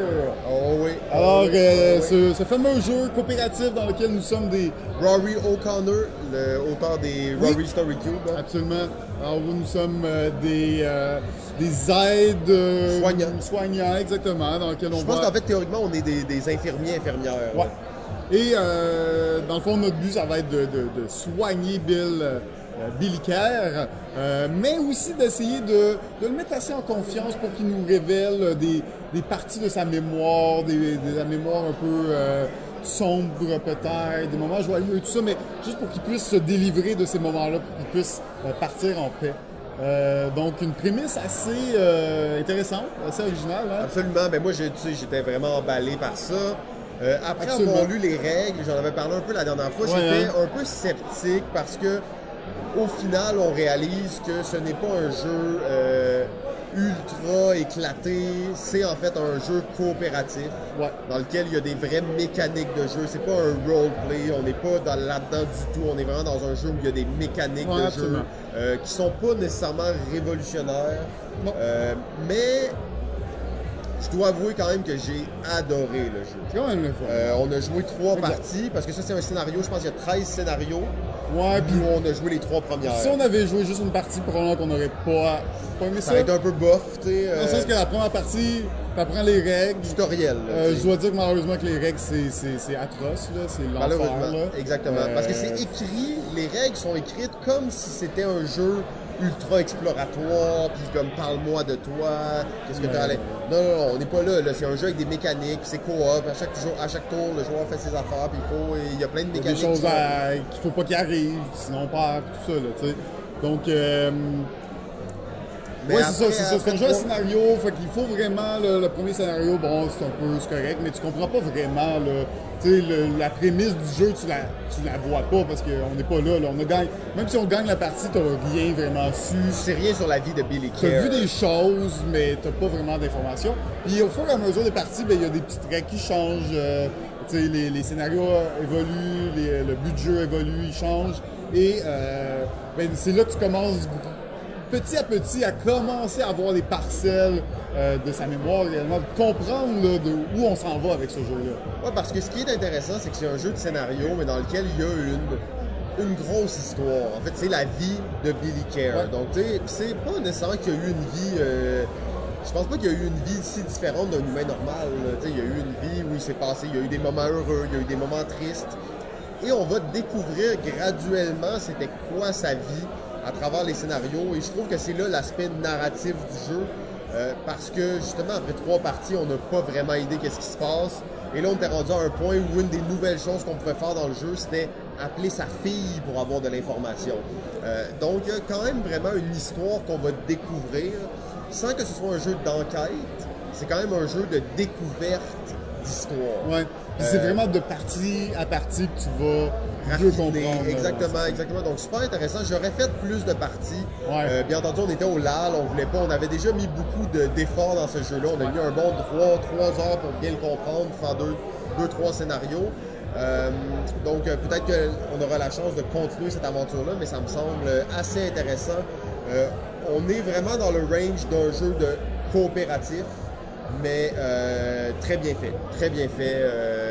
Oh oui. Alors, Oh oui, euh, oh oui. ce, ce fameux jeu coopératif dans lequel nous sommes des, Rory O'Connor, le auteur des Oui. Rory Story Cube. hein. Absolument. Alors, nous sommes euh, des, euh, des aides euh, Soignants. soignants, exactement, dans lesquels on Je pense va... qu'en fait, théoriquement, on est des, des infirmiers, infirmières. Ouais. Et euh, dans le fond, notre but, ça va être de, de- de soigner Bill, Kerr, euh, mais aussi d'essayer de, de le mettre assez en confiance pour qu'il nous révèle des, des parties de sa mémoire, des, des- de la mémoire un peu euh, sombre peut-être, des moments joyeux tout ça, mais juste pour qu'il puisse se délivrer de ces moments-là, pour qu'il puisse euh, partir en paix. Euh, donc une prémisse assez euh, intéressante, assez originale. Hein? Absolument. Ben moi, j'étais vraiment emballé par ça. Euh, après Absolument. avoir lu les règles, j'en avais parlé un peu la dernière fois, Ouais, j'étais hein. un peu sceptique parce que au final, on réalise que ce n'est pas un jeu ultra éclaté, c'est en fait un jeu coopératif Ouais. dans lequel il y a des vraies mécaniques de jeu. C'est pas un roleplay, on n'est pas dans- là-dedans du tout. On est vraiment dans un jeu où il y a des mécaniques Ouais, de absolument. jeu euh, qui sont pas nécessairement révolutionnaires. Non. Euh, mais je dois avouer quand même que j'ai adoré le jeu. C'est quand même le fun. Euh, on a joué trois Exact. parties parce que ça c'est un scénario, je pense qu'il y a 13 scénarios. Ouais, puis on a joué les trois premières. Si on avait joué juste une partie, probablement qu'on n'aurait pas, pas aimé Ça ça. va être un peu bof, tu sais. Dans le euh, sens que la première partie, t'apprends les règles. tutoriel. là, Euh, je dois dire que malheureusement que les règles, c'est, atroce, là. C'est l'enfer, exactement. Euh, Parce que c'est écrit, les règles sont écrites comme si c'était un jeu ultra exploratoire, puis comme parle-moi de toi, qu'est-ce que t'as allé. Non, non, non, on n'est pas là, là. C'est un jeu avec des mécaniques, c'est coop. À chaque, jour, à chaque tour, le joueur fait ses affaires, puis il faut. Il y a plein de Il y a mécaniques. des choses à- qu'il faut pas qu'il arrive, sinon on perd, tout ça, là, tu sais. Donc, euh, Ouais, c'est ça, c'est ça. C'est un jeu à scénario, fait qu'il faut vraiment, le, le premier scénario, bon, c'est un peu c'est correct, mais tu comprends pas vraiment, là, tu sais, le- la prémisse du jeu, tu la, tu la vois pas parce qu'on n'est pas là, là. On a gagné, même si on gagne la partie, t'as rien vraiment su. Sais rien sur la vie de Billy T'as Kerr. vu des choses, mais t'as pas vraiment d'informations. Puis au fur et à mesure des parties, ben, il y a des petites règles qui changent. euh, tu sais, les, les scénarios évoluent, les- le but de jeu évolue, il change. Et euh, ben, c'est là que tu commences petit à petit à commencer à avoir des parcelles euh, de sa mémoire réellement, de comprendre là, de où on s'en va avec ce jeu-là. Ouais, parce que ce qui est intéressant, c'est que c'est un jeu de scénario, mais dans lequel il y a une, une grosse histoire. En fait, c'est la vie de Billy Kerr. Ouais. Donc, tu sais, pis c'est pas nécessairement qu'il y a eu une vie. euh, je pense pas qu'il y a eu une vie si différente d'un humain normal. là. Tu sais, il y a eu une vie où il s'est passé, il y a eu des moments heureux, il y a eu des moments tristes. Et on va découvrir graduellement c'était quoi sa vie à travers les scénarios. Et je trouve que c'est là l'aspect narratif du jeu. euh, parce que justement, après trois parties, on n'a pas vraiment idée qu'est-ce qui se passe. Et là, on était rendu à un point où une des nouvelles choses qu'on pouvait faire dans le jeu, c'était appeler sa fille pour avoir de l'information. Euh, donc, il y a quand même vraiment une histoire qu'on va découvrir sans que ce soit un jeu d'enquête. C'est quand même un jeu de découverte d'histoire. Ouais. Puis c'est Euh, vraiment de partie à partie que tu vas mieux comprendre. là, Exactement, exactement. Donc super intéressant. J'aurais fait plus de parties. Ouais. Euh, bien entendu, on était au LAL, on voulait pas, on avait déjà mis beaucoup de- d'efforts dans ce jeu-là. On a mis un bon 3, heures pour bien le comprendre, faire deux, deux trois scénarios. Euh, donc euh, peut-être qu'on aura la chance de continuer cette aventure-là, mais ça me semble assez intéressant. Euh, on est vraiment dans le range d'un jeu de coopératif, mais euh, très bien fait. Très bien fait,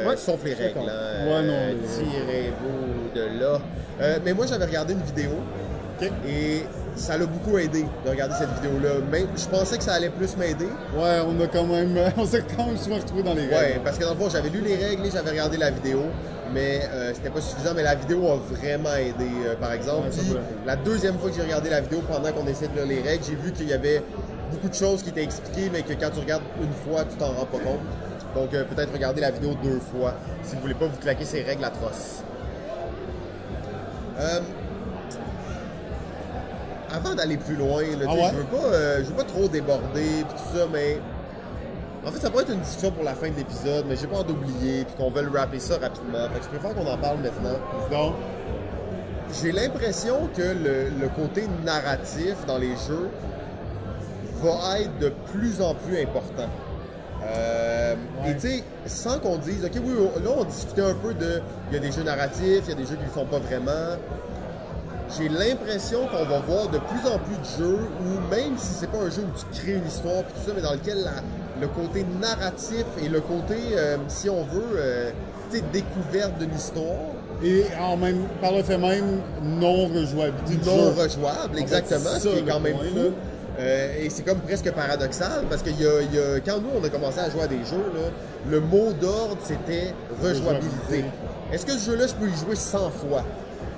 euh, Ouais, sauf les règles. hein. Ouais, non, Euh, Tirez-vous de là. Euh, mais moi, j'avais regardé une vidéo et ça l'a beaucoup aidé de regarder cette vidéo-là. Même, je pensais que ça allait plus m'aider. Ouais, on a quand même, on s'est quand même souvent retrouvé dans les Ouais, règles. parce que dans le fond, j'avais lu les règles et j'avais regardé la vidéo, mais euh, c'était pas suffisant. Mais la vidéo a vraiment aidé, euh, par exemple. Ouais, Puis, la deuxième fois que j'ai regardé la vidéo pendant qu'on essayait de lire les règles, j'ai vu qu'il y avait beaucoup de choses qui étaient expliquées, mais que quand tu regardes une fois, tu t'en rends pas compte. Donc, euh, peut-être regarder la vidéo deux fois si vous voulez pas vous claquer ces règles atroces. Euh, avant d'aller plus loin, là, Ah ouais? je veux pas, euh, je veux pas trop déborder puis tout ça, mais en fait, ça pourrait être une discussion pour la fin de l'épisode, mais j'ai pas hâte d'oublier puis qu'on veut le rapper ça rapidement. Fait que je préfère qu'on en parle maintenant. Donc, J'ai l'impression que le, le côté narratif dans les jeux va être de plus en plus important. Euh, Ouais. Et tu sais, sans qu'on dise, ok, oui, là on discutait un peu de, il y a des jeux narratifs, il y a des jeux qui le font pas vraiment. J'ai l'impression qu'on va voir de plus en plus de jeux où même si c'est pas un jeu où tu crées une histoire puis tout ça, mais dans lequel la- le côté narratif et le côté, euh, si on veut, euh, tu sais, découverte d'une histoire, et en même, par le fait même, non-rejouabilité du non jeu. rejouable, fait, exactement, ce qui est quand même fou. Euh, et c'est comme presque paradoxal parce que y a, il y a- quand nous on a commencé à jouer à des jeux, là, le mot d'ordre c'était. Rejouabilité. Est-ce que ce jeu-là je peux y jouer 100 fois?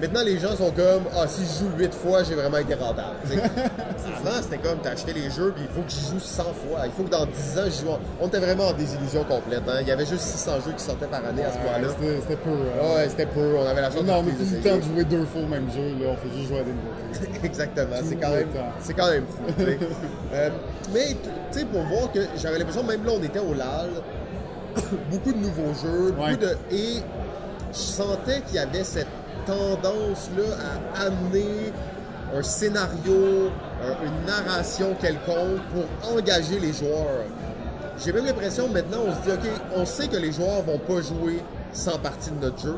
Maintenant les gens sont comme Ah si je joue 8 fois j'ai vraiment été rentable. Avant c'était comme t'as acheté les jeux puis il faut que j'y joue 100 fois. Il faut que dans 10 ans j'y joue. On était vraiment en désillusion complète. hein. Il y avait juste 600 jeux qui sortaient par année à ce point-là. C'était peu. euh, Ouais, c'était peu. On avait la chance Non, on de le temps de jouer deux fois au même jeu, là. On fait juste jouer à des nouveaux. Exactement, c'est quand même, quand même fou. Euh, mais tu sais, pour voir que j'avais l'impression, même là, on était au LAL, beaucoup de nouveaux jeux, beaucoup de et je sentais qu'il y avait cette tendance là à amener un scénario, un- une narration quelconque pour engager les joueurs. J'ai même l'impression maintenant, on se dit, ok, on sait que les joueurs vont pas jouer sans partie de notre jeu.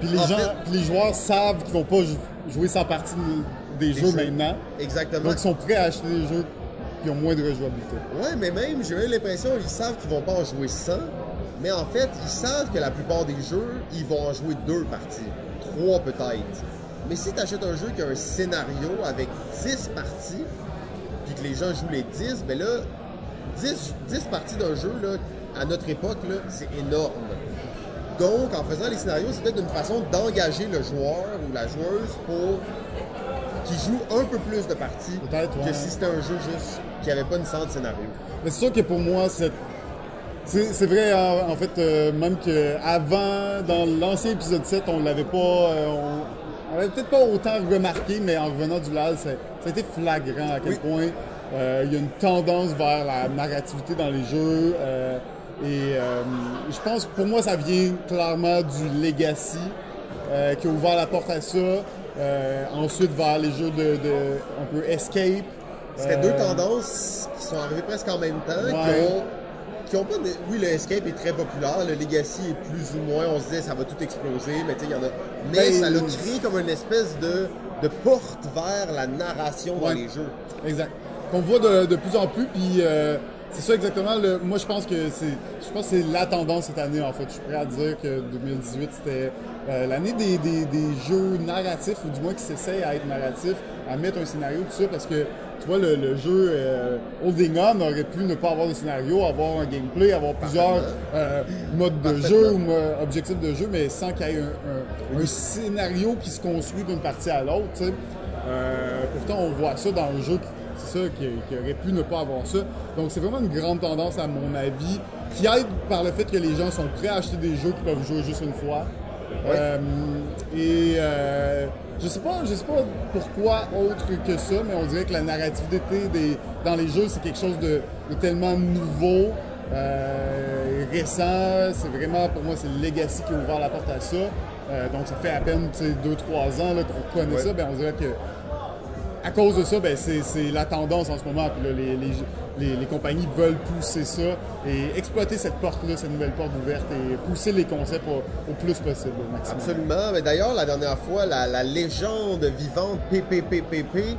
Puis les, En gens, fait- puis les joueurs savent qu'ils vont pas jou- jouer sans partie de- des, Des jeux, jeux. maintenant. Exactement. Donc ils sont prêts à acheter des jeux qui ont moins de rejouabilité. Ouais, mais même, j'ai même l'impression qu'ils savent qu'ils vont pas en jouer 100, mais en fait, ils savent que la plupart des jeux, ils vont en jouer deux parties, trois peut-être. Mais si tu achètes un jeu qui a un scénario avec 10 parties, puis que les gens jouent les 10, ben là, 10, 10 parties d'un jeu, là, à notre époque, là, c'est énorme. Donc, en faisant les scénarios, c'est peut-être une façon d'engager le joueur ou la joueuse pour qui joue un peu plus de parties ouais. que si c'était un jeu juste qui avait pas une sorte de scénario. Mais c'est sûr que pour moi, c'est. C'est vrai, en, fait, euh, même qu'avant, dans l'ancien épisode 7, on l'avait pas. euh, on, on l'avait peut-être pas autant remarqué, mais en revenant du LAL, ça, ça a été flagrant à quel Oui. point euh, il y a une tendance vers la narrativité dans les jeux. euh, et euh, je pense que pour moi, ça vient clairement du Legacy euh, qui a ouvert la porte à ça. Euh, ensuite, vers les jeux de, de un peu Escape. C'était deux tendances qui sont arrivées presque en même temps, Ouais. qui ont qui ont pas de- Oui, le Escape est très populaire, le Legacy est plus ou moins, on se disait ça va tout exploser, mais tu sais, il y en a. Mais Ben, ça l'a créé comme une espèce de, de porte vers la narration dans Ouais. les jeux. Exact. Qu'on voit de, de plus en plus, puis euh, c'est ça exactement. Le, moi, je pense que c'est, je pense c'est la tendance cette année. En fait, je suis prêt à dire que 2018 c'était euh, l'année des, des, des jeux narratifs, ou du moins qui s'essayent à être narratifs, à mettre un scénario tout ça, parce que tu vois le, le jeu euh, Holding On aurait pu ne pas avoir de scénario, avoir un gameplay, avoir plusieurs euh, modes de jeu ou mo- objectifs de jeu, mais sans qu'il y ait un, un- un scénario qui se construit d'une partie à l'autre. tu sais. Euh, pourtant, on voit ça dans un jeu, qui- c'est ça, qui, qui aurait pu ne pas avoir ça. Donc, c'est vraiment une grande tendance, à mon avis, qui aide par le fait que les gens sont prêts à acheter des jeux qu'ils peuvent jouer juste une fois. Euh, et euh, je sais pas, je sais pas pourquoi autre que ça, mais on dirait que la narrativité des, dans les jeux, c'est quelque chose de, de tellement nouveau, euh, récent. C'est vraiment, pour moi, c'est le Legacy qui a ouvert la porte à ça. Euh, donc, ça fait à peine 2-3 ans qu'on connaît Ouais. ça. Ben, on dirait que à cause de ça, ben, c'est la tendance en ce moment. Puis là, les, les, les- compagnies veulent pousser ça et exploiter cette porte-là, cette nouvelle porte ouverte et pousser les concepts au, plus possible. Absolument. Mais d'ailleurs, la dernière fois, la, la légende vivante PPPPP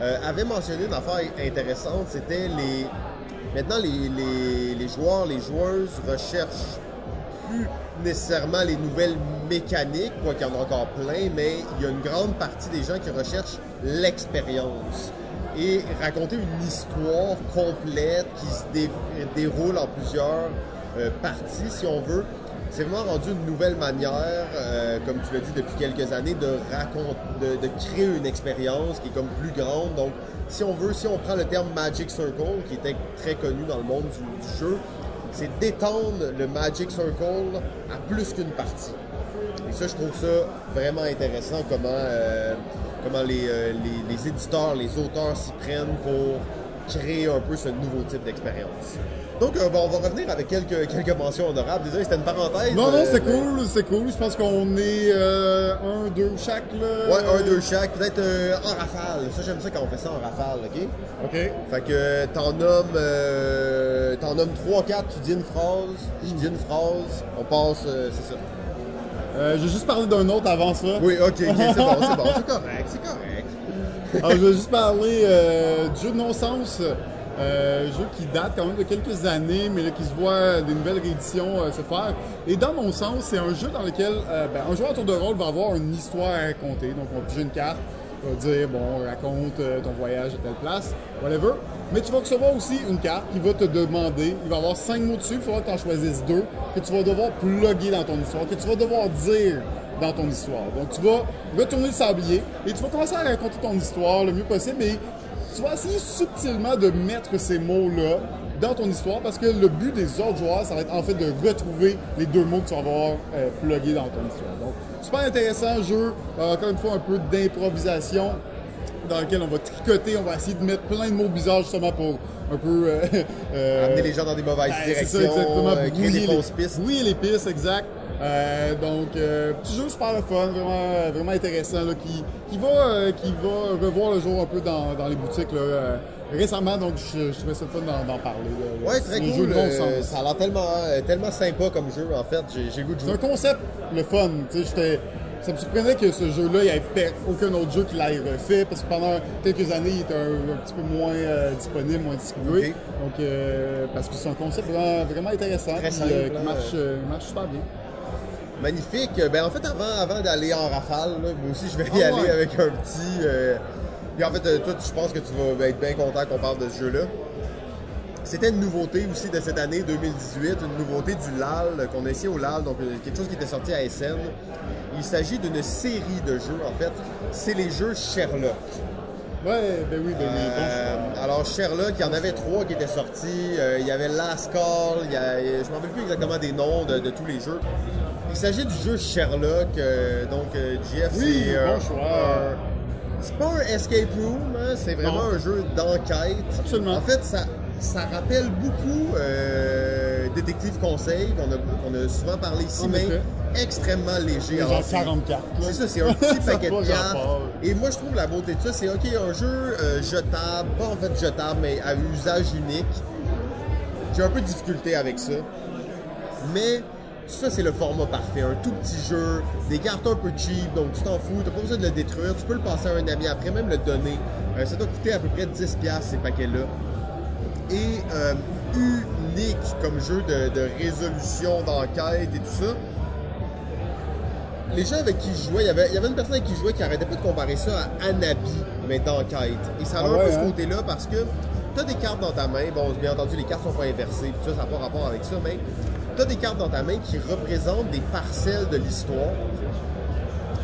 euh, avait mentionné une affaire intéressante. C'était les. Maintenant, les, les- les joueurs, les joueuses recherchent nécessairement les nouvelles mécaniques, quoi qu'il y en a encore plein, mais il y a une grande partie des gens qui recherchent l'expérience. Et raconter une histoire complète qui se dé- déroule en plusieurs euh, parties, si on veut, c'est vraiment rendu une nouvelle manière, euh, comme tu l'as dit depuis quelques années, de raconter, de, créer une expérience qui est comme plus grande. Donc, si on veut, si on prend le terme Magic Circle, qui était très connu dans le monde du jeu, c'est d'étendre le Magic Circle à plus qu'une partie. Et ça, je trouve ça vraiment intéressant, comment, euh, comment euh, les- les éditeurs, les auteurs s'y prennent pour créer un peu ce nouveau type d'expérience. Donc, euh, bon, on va revenir avec quelques, quelques mentions honorables. Désolé, c'était une parenthèse. Non, non, euh, c'est mais- cool, c'est cool. Je pense qu'on est euh, un, deux chaque, là. Ouais, un, deux chaque. Peut-être euh, en rafale. Ça, j'aime ça quand on fait ça en rafale, OK? OK. Fait que t'en nommes, euh, t'en nommes 3-4, tu dis une phrase, je dis une phrase, on passe, euh, c'est ça. Euh, je vais juste parler d'un autre avant ça. Oui, ok, ok, c'est bon, c'est bon, c'est correct, c'est correct. Alors, je vais juste parler euh, du jeu de non-sens. Euh, jeu qui date quand même de quelques années, mais là, qui se voit des nouvelles rééditions euh, se faire. Et dans mon sens, c'est un jeu dans lequel euh, ben, un joueur à tour de rôle va avoir une histoire à raconter. Donc, on va piger une carte, on va dire, bon, raconte euh, ton voyage à telle place, whatever. Mais tu vas recevoir aussi une carte qui va te demander, il va avoir cinq mots dessus, il faudra que tu en choisisses deux, que tu vas devoir plugger dans ton histoire, que tu vas devoir dire dans ton histoire. Donc, tu vas retourner le sablier et tu vas commencer à raconter ton histoire le mieux possible et tu vas essayer subtilement de mettre ces mots-là dans ton histoire parce que le but des autres joueurs, ça va être en fait de retrouver les deux mots que tu vas avoir euh, dans ton histoire. Donc, super intéressant jeu. Euh, encore une fois, un peu d'improvisation dans lequel on va tricoter, on va essayer de mettre plein de mots bizarres justement pour un peu... euh, euh, Amener les gens dans des mauvaises ben, c'est ça, directions, exactement. euh, créer Brouiller des les- fausses pistes. Oui, les pistes, exact. Euh, donc, euh, petit jeu super le fun, vraiment, vraiment intéressant, là, qui, qui, va, euh, qui va revoir le jour un peu dans, dans les boutiques là, euh, récemment. Donc, je, je trouvais ça le fun d'en, parler. là. Ouais, C'est très cool. jeu bon ça a l'air tellement, tellement sympa comme jeu, en fait. J'ai goût de C'est jouer. un concept, le fun. Tu sais, j'étais- ça me surprenait que ce jeu-là, il n'y avait aucun autre jeu qui l'ait refait, parce que pendant quelques années, il était un, un petit peu moins euh, disponible, moins distribué. Donc, euh, parce que c'est un concept vraiment, vraiment intéressant, Très simple, euh, qui hein, marche, marche super bien. Magnifique. Ben, en fait, avant, avant d'aller en rafale, là, moi aussi, je vais y Ah aller ouais. avec un petit. euh, Puis en fait, toi, je pense que tu vas être bien content qu'on parle de ce jeu-là. C'était une nouveauté aussi de cette année 2018, une nouveauté du LAL qu'on a essayé au LAL, donc quelque chose qui était sorti à SN. Il s'agit d'une série de jeux, en fait. C'est les jeux Sherlock. Ouais, ben oui, ben oui. Euh, alors Sherlock, il y en avait trois qui étaient sortis. Euh, il y avait Last Call, il y a- je ne me rappelle plus exactement des noms de, de tous les jeux. Il s'agit du jeu Sherlock, euh, donc euh, GF, Oui, c'est euh, bon choix. c'est pas un escape room, hein, c'est vraiment Non. un jeu d'enquête. Absolument. En fait, ça, ça rappelle beaucoup euh, Détective Conseil, qu'on a, souvent parlé ici, mais extrêmement léger. Genre Alors, c'est- 40 cartes. c'est ça, c'est un petit paquet de cartes. Et moi, je trouve la beauté de ça, c'est OK, un jeu euh, jetable, pas en fait jetable, mais à usage unique. J'ai un peu de difficulté avec ça. Mais ça, c'est le format parfait. Un tout petit jeu, des cartes un peu cheap, donc tu t'en fous, t'as pas besoin de le détruire, tu peux le passer à un ami après, même le donner. Euh, ça doit coûter à peu près 10$ ces paquets-là. Et euh, unique comme jeu de, de résolution, d'enquête et tout ça les gens avec qui je jouais, il y avait, il y avait une personne avec qui je jouais qui arrêtait pas de comparer ça à Anabi, mais d'enquête. Et ça a Ah un peu ce hein? côté-là parce que tu as des cartes dans ta main. Bon, bien entendu, les cartes sont pas inversées, tout ça, ça n'a pas rapport avec ça, mais tu as des cartes dans ta main qui représentent des parcelles de l'histoire.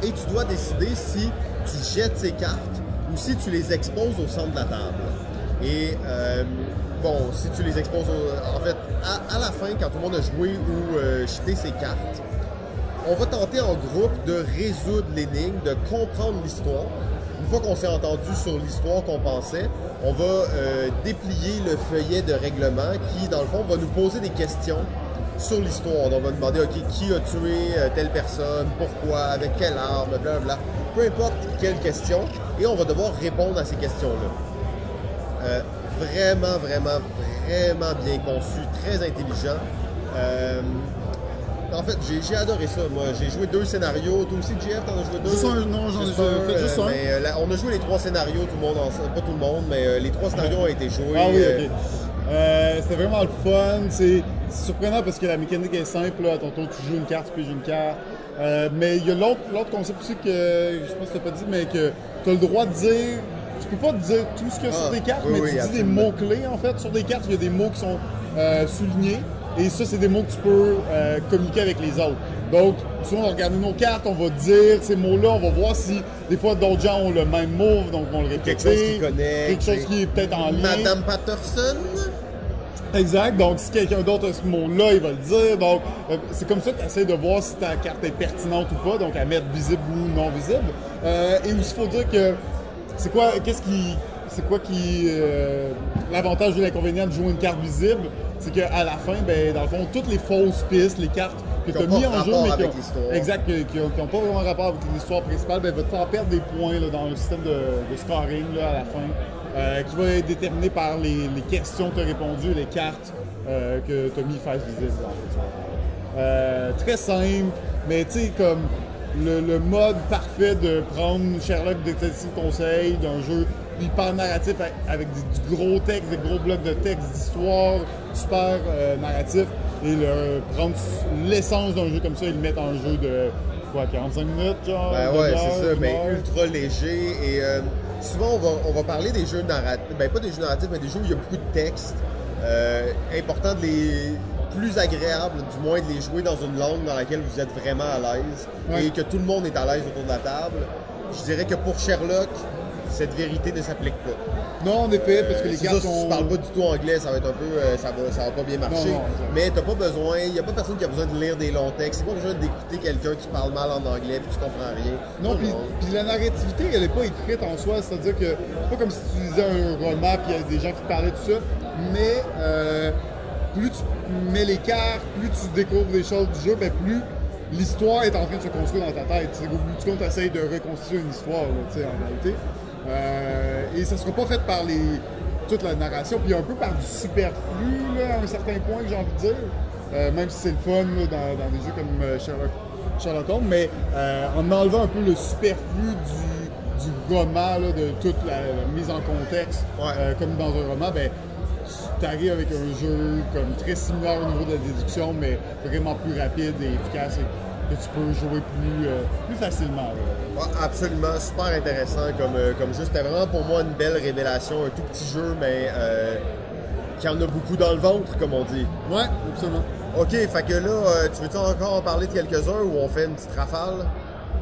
Et tu dois décider si tu jettes ces cartes ou si tu les exposes au centre de la table. Et euh, bon, si tu les exposes En fait, à, la fin, quand tout le monde a joué ou euh, jeté ses cartes, on va tenter en groupe de résoudre l'énigme, de comprendre l'histoire. Une fois qu'on s'est entendu sur l'histoire qu'on pensait, on va euh, déplier le feuillet de règlement qui, dans le fond, va nous poser des questions sur l'histoire. On va demander, OK, qui a tué euh, telle personne, pourquoi, avec quelle arme, blablabla. Peu importe quelle question, et on va devoir répondre à ces questions-là. Vraiment, vraiment, vraiment bien conçu, très intelligent. Euh, en fait, j'ai adoré ça. Moi, j'ai joué deux scénarios. Toi aussi, JF, t'en as joué deux? Juste un, non, j'en ai Juste fait un, juste euh, un. mais, euh, là, on a joué les trois scénarios, tout le monde ensemble. Pas tout le monde, mais euh, les trois scénarios ont été joués. Ah oui, ok. C'était vraiment le fun. C'est surprenant parce que la mécanique est simple. Là. À ton tour, tu joues une carte, tu piges une carte. Mais il y a l'autre concept aussi que je sais pas si t'as pas dit, mais que tu as le droit de dire. Tu peux pas dire tout ce qu'il y a Ah, sur des cartes, oui, mais oui, tu dis absolument. des mots-clés en fait. Sur des cartes, il y a des mots qui sont euh, soulignés. Et ça, c'est des mots que tu peux euh, communiquer avec les autres. Donc, souvent, on va regarder nos cartes, on va dire ces mots-là, on va voir si des fois d'autres gens ont le même mot, donc vont le répéter. quelque chose qu'ils connaissent. Quelque chose qui est peut-être en lien. Madame Patterson? Exact. Donc, si quelqu'un d'autre a ce mot-là, il va le dire. Donc, euh, c'est comme ça que tu essaies de voir si ta carte est pertinente ou pas, donc à mettre visible ou non visible. Euh, et aussi, il faut dire que c'est quoi, qu'est-ce qui, c'est quoi qui, euh, l'avantage ou l'inconvénient de jouer une carte visible, c'est qu'à la fin, ben, dans le fond, toutes les fausses pistes, les cartes que tu as mis en jeu, mais qui ont, exact, qui- pas vraiment rapport avec l'histoire principale, ben, va te faire perdre des points là, dans le système de, de scoring là, à la fin, euh, qui va être déterminé par les, les questions que tu as répondues, les cartes euh, que tu as mis face visible. en fait. Très simple, mais tu sais, comme le, le mode parfait de prendre Sherlock Détective Conseil d'un jeu hyper narratif avec, du, gros texte, des gros blocs de texte, d'histoire, super euh, narratif, et le, prendre l'essence d'un jeu comme ça et le mettre en jeu de quoi, 45 minutes, genre Ben ouais, c'est ça, mais heure? ultra léger. Et euh, souvent, on va, on va parler des jeux narratifs. Ben, pas des jeux narratifs, mais des jeux où il y a beaucoup de texte. Euh, important de les plus agréable, du moins, de les jouer dans une langue dans laquelle vous êtes vraiment à l'aise Ouais. et que tout le monde est à l'aise autour de la table. Je dirais que pour Sherlock, cette vérité ne s'applique pas. Non, en effet, parce que Euh, les cartes ça, si sont... tu parles pas du tout anglais, ça va être un peu, euh, ça va, ça va pas bien marcher. Non, non, mais t'as pas besoin, il y a pas personne qui a besoin de lire des longs textes. C'est pas besoin d'écouter quelqu'un qui parle mal en anglais puis tu comprends rien. Non, puis, la narrativité, elle n'est pas écrite en soi. C'est-à-dire que c'est pas comme si tu lisais un roman puis il y a des gens qui parlaient tout ça. Mais euh, plus tu mets les cartes, plus tu découvres des choses du jeu, ben plus l'histoire est en train de se construire dans ta tête. Au bout du compte, tu essayes de reconstituer une histoire, là, en réalité. Euh, et ça sera pas fait par les, toute la narration, puis un peu par du superflu, là, à un certain point, que j'ai envie de dire. Euh, même si c'est le fun là, dans, dans des jeux comme euh, Sherlock, Sherlock Holmes, mais euh, en enlevant un peu le superflu du, du roman, là, de toute la, la mise en contexte, Ouais. comme dans un roman, ben, tu arrives avec un jeu comme très similaire au niveau de la déduction, mais vraiment plus rapide et efficace et que tu peux jouer plus, euh, plus facilement. là. Absolument, super intéressant comme, euh, comme jeu. C'était vraiment pour moi une belle révélation, un tout petit jeu, mais euh, qui en a beaucoup dans le ventre, comme on dit. Ouais, absolument. Ok, fait que là, tu veux-tu encore en parler de quelques-uns ou on fait une petite rafale?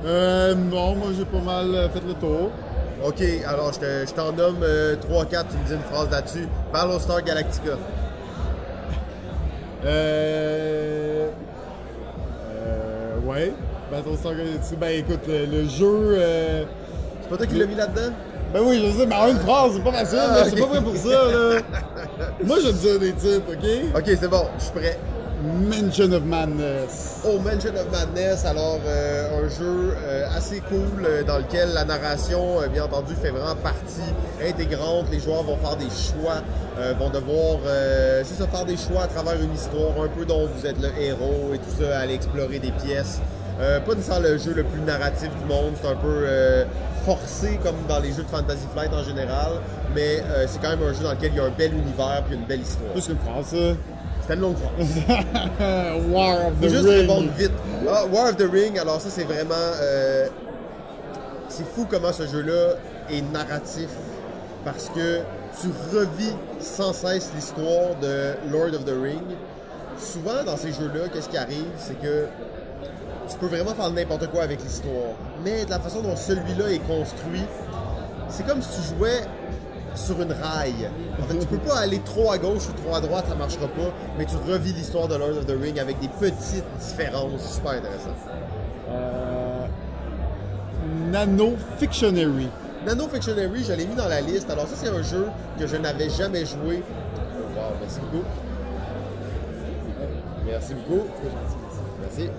Euh, non, moi j'ai pas mal fait le tour. Ok, alors je te- je t'en nomme 3-4, tu me dis une phrase là-dessus. Battlestar Galactica. Euh. Euh. Ouais. Battlestar Galactica. Ben écoute, le, le jeu. euh, C'est pas toi qui l'as mis là-dedans? Ben oui, je sais, mais en une phrase, c'est pas facile, Ah, là, je suis ok. pas prêt pour ça, là. Moi, je te dis des titres, ok? Ok, c'est bon, je suis prêt. Mention of Madness. Oh, Mansion of Madness, alors euh, un jeu euh, assez cool euh, dans lequel la narration, bien entendu, fait vraiment partie intégrante. Les joueurs vont faire des choix, vont devoir, c'est ça, faire des choix à travers une histoire, un peu dont vous êtes le héros et tout ça, aller explorer des pièces. Pas nécessairement le jeu le plus narratif du monde, c'est un peu forcé comme dans les jeux de Fantasy Flight en général, mais c'est quand même un jeu dans lequel il y a un bel univers puis une belle histoire. Plus qu'une phrase, ça. C'était une longue phrase. War of the juste Ring. répondre vite. Ah, War of the Ring, alors ça c'est vraiment... euh, c'est fou comment ce jeu-là est narratif parce que tu revis sans cesse l'histoire de Lord of the Ring. Souvent dans ces jeux-là, qu'est-ce qui arrive, c'est que tu peux vraiment faire n'importe quoi avec l'histoire. Mais de la façon dont celui-là est construit, c'est comme si tu jouais sur une raille. En fait, tu peux pas aller trop à gauche ou trop à droite, ça marchera pas, mais tu revis l'histoire de Lord of the Ring avec des petites différences super intéressantes. Euh, Nano Fictionary. Nano Fictionary, je l'ai mis dans la liste. Alors ça, c'est un jeu que je n'avais jamais joué. Oh, wow, merci beaucoup. Merci beaucoup. Merci.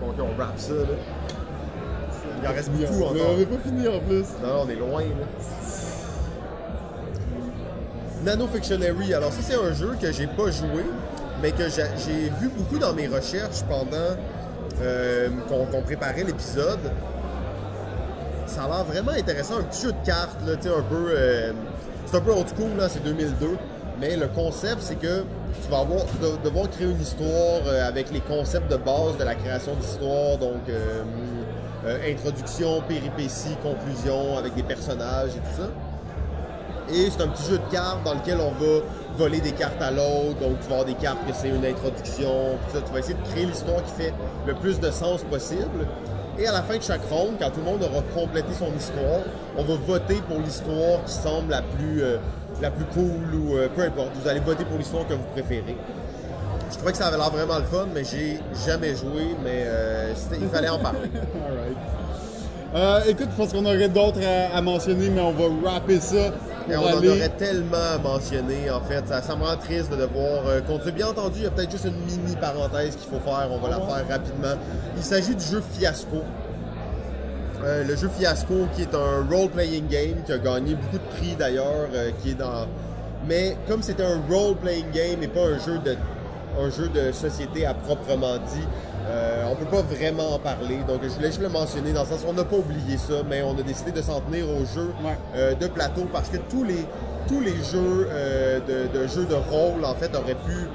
Bon, ok, on wrap ça, là. Il en reste beaucoup On encore. n'avait pas fini en plus. Non, on est loin, là. Nano Fictionary, alors ça c'est un jeu que j'ai pas joué, mais que j'ai vu beaucoup dans mes recherches pendant euh, qu'on préparait l'épisode. Ça a l'air vraiment intéressant, un petit jeu de cartes, là, tu sais, un peu... euh, c'est un peu old school, là, c'est 2002, mais le concept c'est que tu vas avoir, tu devoir créer une histoire euh, avec les concepts de base de la création d'histoire, donc euh, euh, introduction, péripéties, conclusion, avec des personnages et tout ça. Et c'est un petit jeu de cartes dans lequel on va voler des cartes à l'autre. Donc, tu vas avoir des cartes que c'est une introduction. Tout ça. Tu vas essayer de créer l'histoire qui fait le plus de sens possible. Et à la fin de chaque ronde, quand tout le monde aura complété son histoire, on va voter pour l'histoire qui semble la plus, euh, cool ou euh, peu importe. Vous allez voter pour l'histoire que vous préférez. Je trouvais que ça avait l'air vraiment le fun, mais j'ai jamais joué, mais il fallait en parler. Euh, écoute, je pense qu'on aurait d'autres à, à mentionner, mais on va rapper ça pour on en aurait tellement mentionné, en fait. Ça, ça me rend triste de devoir euh, continuer. Bien entendu, il y a peut-être juste une mini parenthèse qu'il faut faire. On va la faire rapidement. Il s'agit du jeu Fiasco. Euh, le jeu Fiasco, qui est un role-playing game, qui a gagné beaucoup de prix d'ailleurs, euh, qui est dans. Mais comme c'était un role-playing game et pas un jeu de, un jeu de société à proprement dit, euh, on peut pas vraiment en parler. Donc je voulais juste le mentionner dans le sens où on n'a pas oublié ça, mais on a décidé de s'en tenir aux jeux Ouais. euh, de plateau parce que tous les tous les jeux euh, de, de jeux de rôle en fait auraient pu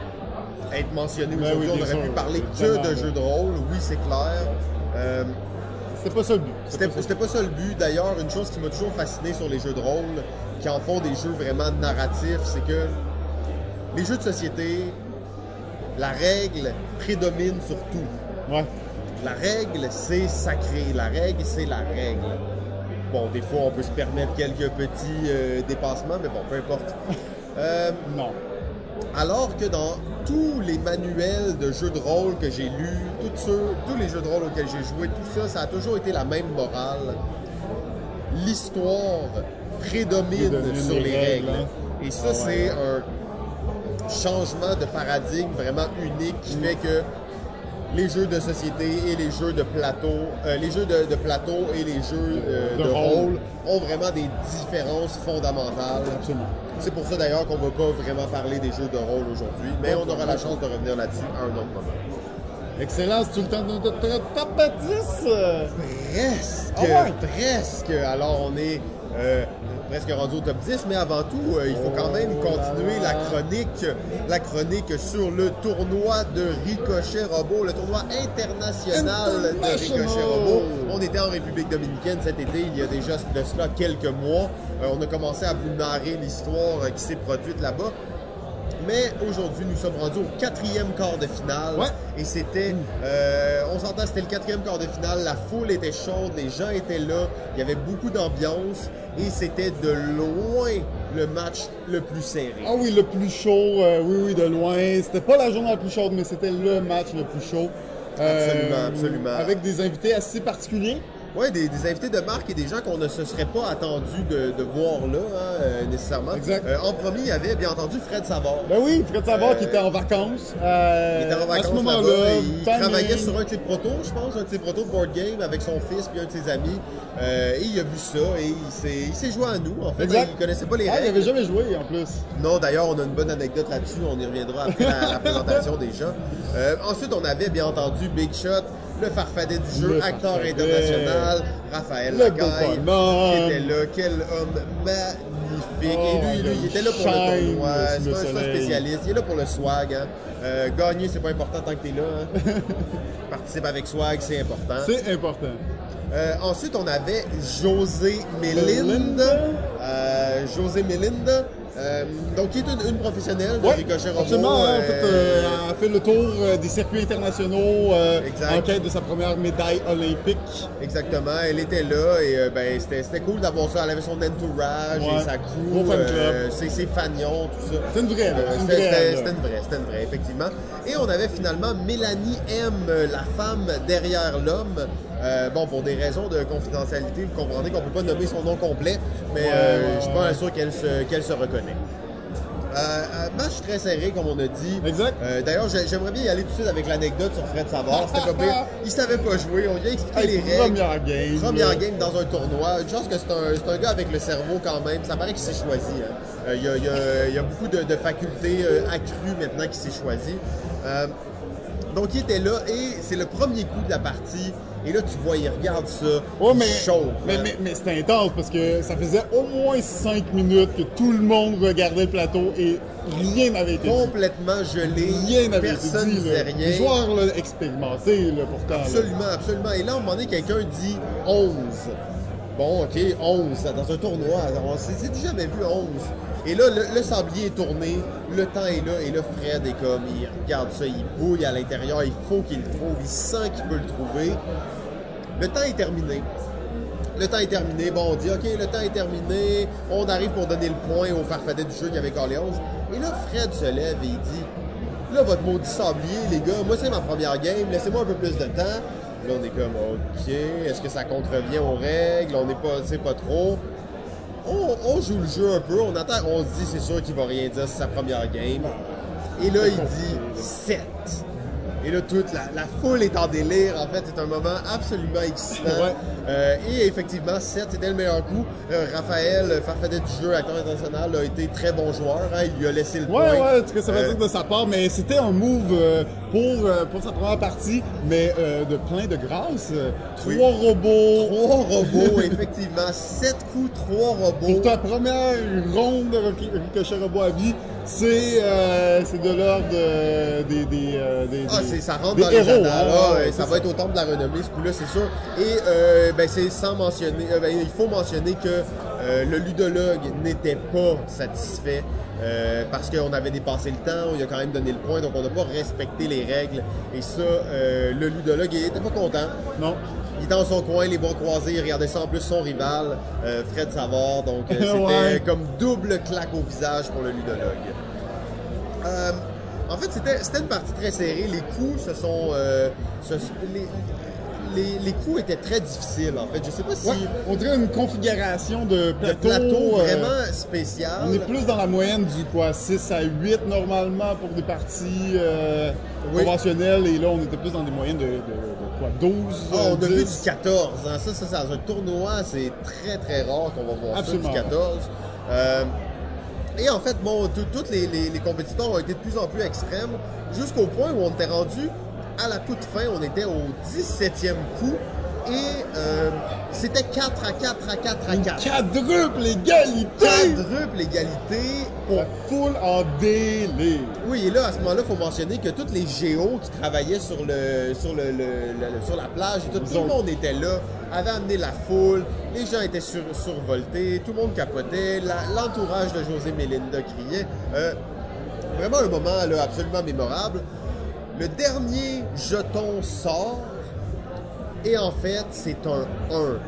être mentionnés Ben aujourd'hui. oui, on aurait pu parler que de jeux de rôle. Oui, c'est clair. C'était pas ça le but. c'était c'était pas ça le but. D'ailleurs, une chose qui m'a toujours fasciné sur les jeux de rôle, qui en font des jeux vraiment narratifs, c'est que les jeux de société, la règle prédomine sur tout. Ouais. La règle, c'est sacré. La règle, c'est la règle. Bon, des fois, on peut se permettre quelques petits euh, dépassements, mais bon, peu importe. Euh, Non. alors que dans tous les manuels de jeux de rôle que j'ai lus, tous les jeux de rôle auxquels j'ai joué, tout ça, ça a toujours été la même morale. L'histoire prédomine sur les les règles, règles. hein? Et ça, Ah ouais. c'est un changement de paradigme vraiment unique qui fait que les jeux de société et les jeux de plateau, euh, les jeux de, de plateau et les jeux euh, De de, rôle. rôle ont vraiment des différences fondamentales. Absolument. C'est pour ça d'ailleurs qu'on ne va pas vraiment parler des jeux de rôle aujourd'hui, mais on aura la chance de revenir là-dessus à un autre moment. Excellent, c'est tout le temps de notre top 10. euh, Presque, ouais? presque. Alors on est euh, presque rendu au top 10, mais avant tout, euh, il faut quand même continuer la chronique, la chronique sur le tournoi de Ricochet Robot, le tournoi international de. Ricochet Robot. On était en République dominicaine cet été, il y a déjà de cela quelques mois. Euh, on a commencé à vous narrer l'histoire euh, qui s'est produite là-bas. Mais aujourd'hui, nous sommes rendus au quatrième quart de finale. Ouais. Et c'était, euh, on s'entend, c'était le quatrième quart de finale. La foule était chaude, les gens étaient là. Il y avait beaucoup d'ambiance. Et c'était de loin le match le plus serré. Ah oui, le plus chaud, euh, oui, oui, de loin. C'était pas la journée la plus chaude, mais c'était le match le plus chaud. Euh, Absolument, absolument. Avec des invités assez particuliers. Oui, des, des invités de marque et des gens qu'on ne se serait pas attendu de, de voir là, hein, euh, nécessairement. Exact. Euh, en premier, il y avait bien entendu Fred Savard. Ben oui, Fred Savard Euh, qui était en vacances. Il était en à vacances ce moment-là, là-bas, il travaillait sur un de ses protos, je pense, un de ses protos de board game avec son fils puis un de ses amis. Et il a vu ça et il s'est, joué à nous, en fait. Exact. Il connaissait pas les Ah, il règles. avait jamais joué en plus. Non, d'ailleurs, on a une bonne anecdote là-dessus. On y reviendra après la, la présentation des gens. Ensuite, on avait bien entendu Big Shot, le farfadet du jeu, Le acteur farfadet. international, Raphaël Le Lacaille, qui était là. Quel homme magnifique. Oh, et lui, lui, il était là pour le shine tournoi. C'est un, soleil. spécialiste. Il est là pour le swag. hein. Euh, gagner, c'est pas important tant que t'es là. hein. Participe avec swag, c'est important. C'est important. Euh, ensuite, on avait José. Melinda. Euh, José Mélinde, euh, donc qui est une, une professionnelle de Ouais, Ricochet Robot. absolument. hein, En fait, euh, euh, elle a fait le tour euh, des circuits internationaux euh, en quête de sa première médaille olympique. Exactement, elle était là et euh, ben, c'était c'était cool d'avoir ça. Elle avait son entourage Ouais. et sa crew, Gros fan club. euh, ses, ses fagnons, tout ça. C'est une vraie. Euh, C'était c'était- c'était une vraie, c'était une vraie, effectivement. Et on avait finalement Mélanie M, euh, la femme derrière l'homme. Euh, bon, pour des raisons de confidentialité, vous comprenez qu'on peut pas nommer son nom complet, mais Ouais, euh, ouais, je suis ouais, pas sûr qu'elle se, qu'elle se reconnaît. Euh, match très serré, comme on a dit. Exact. Euh, D'ailleurs, j'ai- j'aimerais bien y aller tout de suite avec l'anecdote sur Fred Savard. C'était pas pire. Il savait pas jouer. On lui a expliqué Hey, les règles. première game. Première game dans un tournoi. Une chance que c'est un, un gars avec le cerveau quand même. Ça paraît qu'il s'est choisi. hein. Euh, Il y, y a- il y a beaucoup de, de facultés euh, accrues maintenant qu'il s'est choisi. Donc il était là et c'est le premier coup de la partie. Et là, tu vois, il regarde ça. Il mais, chauffe, mais, hein. mais, mais c'était intense parce que ça faisait au moins 5 minutes que tout le monde regardait le plateau et rien n'avait été dit. Complètement gelé. Rien n'avait été Personne dit. disait rien. Les joueurs là, expérimentés, là, pourtant. là. Absolument, absolument. Et là, à un moment donné, quelqu'un dit 11. Bon, OK, 11, dans un tournoi. On s'est jamais vu 11. Et là, le, sablier est tourné, le temps est là, et là, Fred est comme, il regarde ça, il bouille à l'intérieur, il faut qu'il le trouve, il sent qu'il peut le trouver. Le temps est terminé. Le temps est terminé. Bon, on dit, OK, le temps est terminé. On arrive pour donner le point au farfadet du jeu qui avait 11. Et là, Fred se lève et il dit, là, votre maudit sablier, les gars, moi, c'est ma première game. Laissez-moi un peu plus de temps. Là, on est comme, OK, est-ce que ça contrevient aux règles? On n'est pas, pas trop. On, on joue le jeu un peu. On attend, on se dit, c'est sûr qu'il va rien dire, c'est sa première game. Et là, il dit 7. Et là, toute la, la foule est en délire. En fait, c'est un moment absolument excitant. Ouais. Euh, et effectivement, 7, c'était le meilleur coup. Euh, Raphaël, farfadet du jeu, acteur international, a été très bon joueur. hein. Il lui a laissé le Ouais, point. ouais, ce que ça veut Euh, dire de sa part, mais c'était un move euh, pour, pour sa première partie, mais de plein de grâce. Oui. Trois robots. Trois robots, effectivement. 7 coups, 3 robots. Pour ta première ronde de Ricochet Robot à vie, c'est euh, c'est de l'ordre des, des, euh, des, Ah, c'est, ça rentre dans les héros, annales. hein, Ah, ouais, ça va être au temple de la renommée, ce coup-là, c'est sûr. Et euh, ben, c'est sans mentionner, euh, ben, il faut mentionner que euh, le ludologue n'était pas satisfait euh, parce qu'on avait dépassé le temps, on lui a quand même donné le point, donc on n'a pas respecté les règles. Et ça, euh, le ludologue, il était pas content. Non. Il était dans son coin, les bras croisés, il regardait ça en plus son rival, euh, Fred Savard. Donc euh, c'était Ouais. comme double claque au visage pour le ludologue. Euh, en fait, c'était une partie très serrée. Les coups se sont. euh, se- les, les- les coups étaient très difficiles, en fait. Je sais pas si. Ouais, on dirait une configuration de plateau. euh, vraiment spécial. On est plus dans la moyenne du quoi 6 à 8 normalement pour des parties euh, Oui. conventionnelles et là on était plus dans des moyennes de, de- de quoi 12 Ah, on a euh, vu 10. du 14. hein. Ça, ça, dans un tournoi, c'est très très rare qu'on va voir Absolument. ça du 14. Euh, et en fait, bon, tous les, les- les compétiteurs ont été de plus en plus extrêmes, jusqu'au point où on était rendu à la toute fin, on était au 17e coup. Et euh, c'était 4 à 4 à 4 à 4. Quadruple égalité Quadruple égalité pour La foule en délire. Oui, et là, à ce moment-là, il faut mentionner que tous les géos qui travaillaient sur, le, sur, le, le- le- sur la plage, et tout, tout le monde était là, avait amené la foule, les gens étaient sur- survoltés, tout le monde capotait, l'entourage de José Mélinda criait. Euh, vraiment un moment là, absolument mémorable. Le dernier jeton sort et en fait, c'est un 1.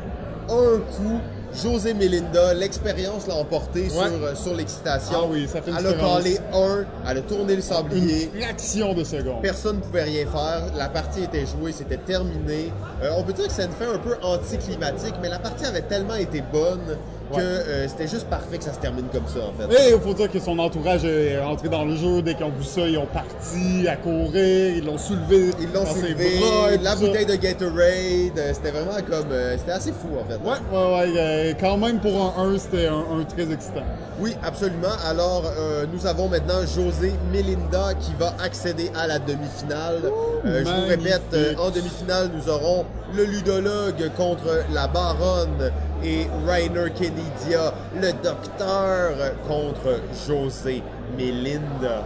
Un coup, José Melinda, l'expérience l'a emporté sur, euh, sur l'excitation. Ah oui, ça fait une Elle a collé 1, elle a tourné le sablier. Une fraction de seconde. Personne ne pouvait rien faire. La partie était jouée, c'était terminé. Euh, on peut dire que c'est une fin un peu anticlimatique, mais la partie avait tellement été bonne que euh, c'était juste parfait que ça se termine comme ça, en fait. Et il faut dire que son entourage est rentré dans le jeu. Dès qu'ils ont vu ça, ils ont parti à courir, ils l'ont soulevé. Ils l'ont soulevé, bras la ça. bouteille de Gatorade, euh, c'était vraiment comme... euh, c'était assez fou, en fait. Ouais, ouais, ouais. euh, quand même, pour un 1, c'était un, un très excitant. Oui, absolument. Alors, euh, nous avons maintenant José Melinda qui va accéder à la demi-finale. Euh, je vous répète, euh, en demi-finale, nous aurons le ludologue contre la baronne et Rainer Kennedia, le docteur, contre José Melinda.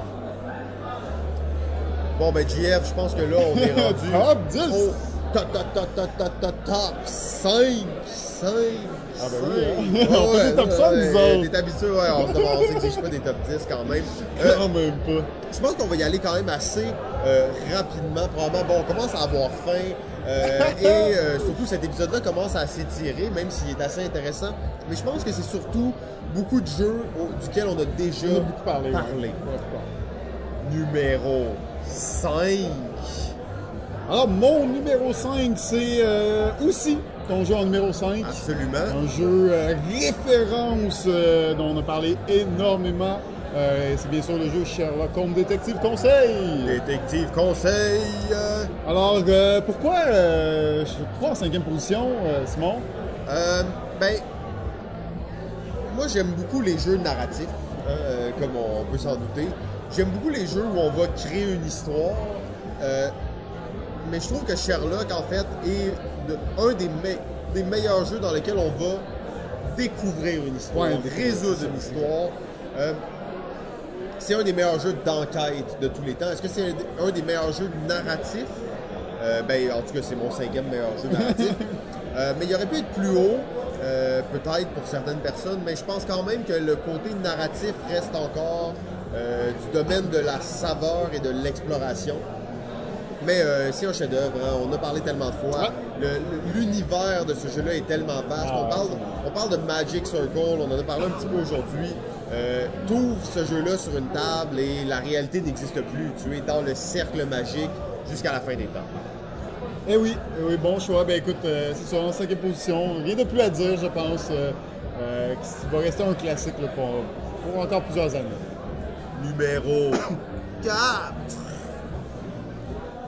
Bon, ben, JF, je pense que là, on est rendu Top 10. au top, top, top, top, top, top, top 5, 5, Ah ben oui, hein. On fait des top 5, nous autres. T'es habitué, ouais, on s'exige pas des top 10 quand même. Euh, Quand même pas. je pense qu'on va y aller quand même assez euh, rapidement. Probablement, bon, on commence à avoir faim. euh, et euh, surtout, cet épisode-là commence à s'étirer, même s'il est assez intéressant. Mais je pense que c'est surtout beaucoup de jeux au- duquel on a déjà On a beaucoup parlé. Numéro 5. Alors, mon numéro 5, c'est euh, aussi ton jeu en numéro 5. Absolument. Un jeu euh, référence euh, dont on a parlé énormément. Euh, c'est bien sûr le jeu Sherlock Holmes Détective Conseil. Détective Conseil. Alors, pourquoi je crois en cinquième position, Simon? Ben, moi j'aime beaucoup les jeux narratifs, comme on peut s'en douter. J'aime beaucoup les jeux où on va créer une histoire. mais je trouve que Sherlock, en fait, est de- un des, me- des meilleurs jeux dans lesquels on va découvrir une histoire, Ouais, résoudre une histoire. Euh, c'est un des meilleurs jeux d'enquête de tous les temps. Est-ce que c'est un, un des meilleurs jeux narratifs? Euh, ben, en tout cas, c'est mon cinquième meilleur jeu narratif. Euh, mais il aurait pu être plus haut, peut-être pour certaines personnes, mais je pense quand même que le côté narratif reste encore du domaine de la saveur et de l'exploration. Mais euh, c'est un chef-d'œuvre, hein. on a parlé tellement de fois. Ouais. L'univers de ce jeu-là est tellement vaste. Ah, on, parle, on parle de Magic Circle, on en a parlé un petit peu aujourd'hui. Euh, T'ouvres ce jeu-là sur une table et la réalité n'existe plus. Tu es dans le cercle magique jusqu'à la fin des temps. Eh oui, eh oui, bon choix. Ben écoute, euh, c'est ça, en cinquième position. Rien de plus à dire, je pense. euh, euh, qui va rester un classique là, pour, pour encore plusieurs années. Numéro 4.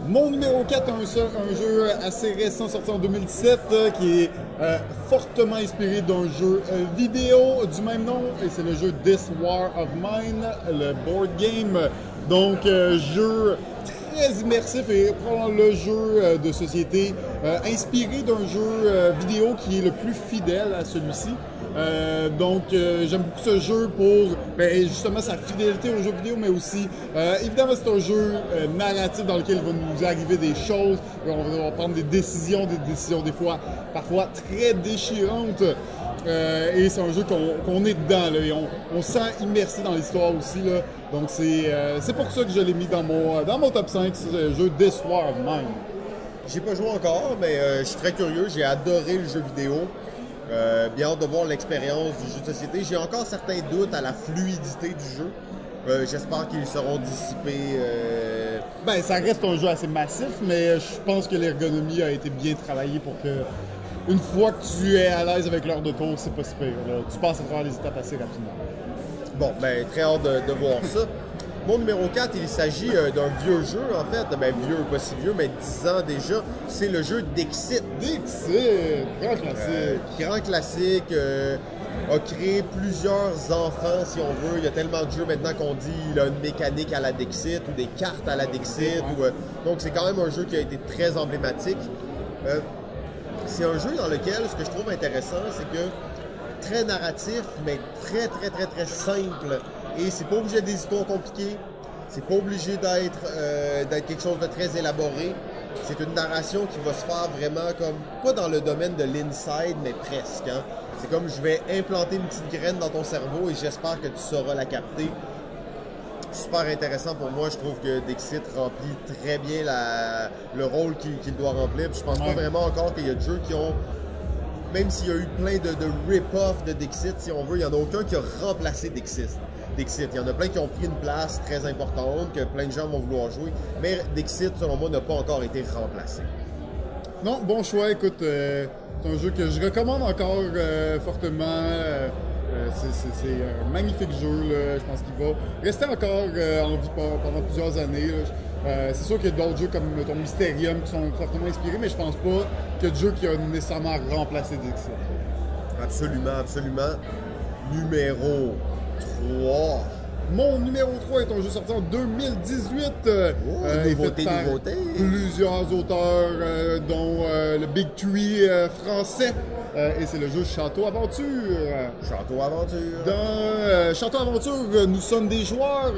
Mon numéro 4, un, un jeu assez récent sorti en 2017 euh, qui est euh, fortement inspiré d'un jeu euh, vidéo du même nom et c'est le jeu This War of Mine, le board game. Donc, jeu très immersif et probablement le jeu de société inspiré d'un jeu vidéo qui est le plus fidèle à celui-ci. Euh, donc, euh, j'aime beaucoup ce jeu pour ben, justement sa fidélité au jeu vidéo, mais aussi, euh, évidemment, c'est un jeu euh, narratif dans lequel il va nous arriver des choses, on va devoir prendre des décisions, des décisions des fois, parfois très déchirantes. Euh, et c'est un jeu qu'on est dedans, là, et on, on se sent immersé dans l'histoire aussi. Là. Donc, c'est pour ça que je l'ai mis dans mon, dans mon top 5, c'est le jeu War of Mine. J'ai pas joué encore, mais je suis très curieux. J'ai adoré le jeu vidéo. Euh, bien hâte de voir l'expérience du jeu de société. J'ai encore certains doutes à la fluidité du jeu. Euh, J'espère qu'ils seront dissipés. euh, Ben, ça reste un jeu assez massif, mais je pense que l'ergonomie a été bien travaillée pour que, une fois que tu es à l'aise avec l'heure de tour, c'est pas si pire. là. Tu passes à travers les étapes assez rapidement. Bon, ben, très hâte de, de voir ça. Mon numéro 4, il s'agit euh, d'un vieux jeu, en fait. Ben, vieux, pas si vieux, mais 10 ans déjà. C'est le jeu Dixit. Dixit, grand classique. Euh, grand classique, euh, a créé plusieurs enfants, si on veut. Il y a tellement de jeux maintenant qu'on dit il a une mécanique à la Dixit ou des cartes à la Dixit. ou, euh, donc, c'est quand même un jeu qui a été très emblématique. Euh, c'est un jeu dans lequel, ce que je trouve intéressant, c'est que très narratif, mais très, très, très, très simple. Et c'est pas obligé d'être des histoires compliquées. C'est pas obligé d'être euh, d'être quelque chose de très élaboré. C'est une narration qui va se faire vraiment comme, pas dans le domaine de l'inside, mais presque. hein. C'est comme je vais implanter une petite graine dans ton cerveau et j'espère que tu sauras la capter. super intéressant pour moi. Je trouve que Dixit remplit très bien la- le rôle qu'il doit remplir. Puis je pense Ouais. pas vraiment encore qu'il y a des jeux qui ont même s'il y a eu plein de, de rip-off de Dixit, si on veut, il n'y en a aucun qui a remplacé Dixit. Dixit. Il y en a plein qui ont pris une place très importante, que plein de gens vont vouloir jouer, mais Dixit, selon moi, n'a pas encore été remplacé. Non, bon choix. Écoute, euh, c'est un jeu que je recommande encore euh, fortement. Euh, c'est- un magnifique jeu. là. Je pense qu'il va rester encore en vie pe- pendant plusieurs années. c'est sûr qu'il y a d'autres jeux comme ton Mysterium qui sont fortement inspirés, mais je pense pas qu'il y a de jeu qui a nécessairement remplacé Dixit. Absolument, absolument. Numéro 3. Mon numéro 3 est un jeu sorti en 2018. euh, Oh, euh, nouveauté, nouveauté. Plusieurs auteurs, euh, dont le Big Tree français. Euh, et c'est le jeu Château Aventure. Château Aventure. Dans euh, Château Aventure, euh, nous sommes des joueurs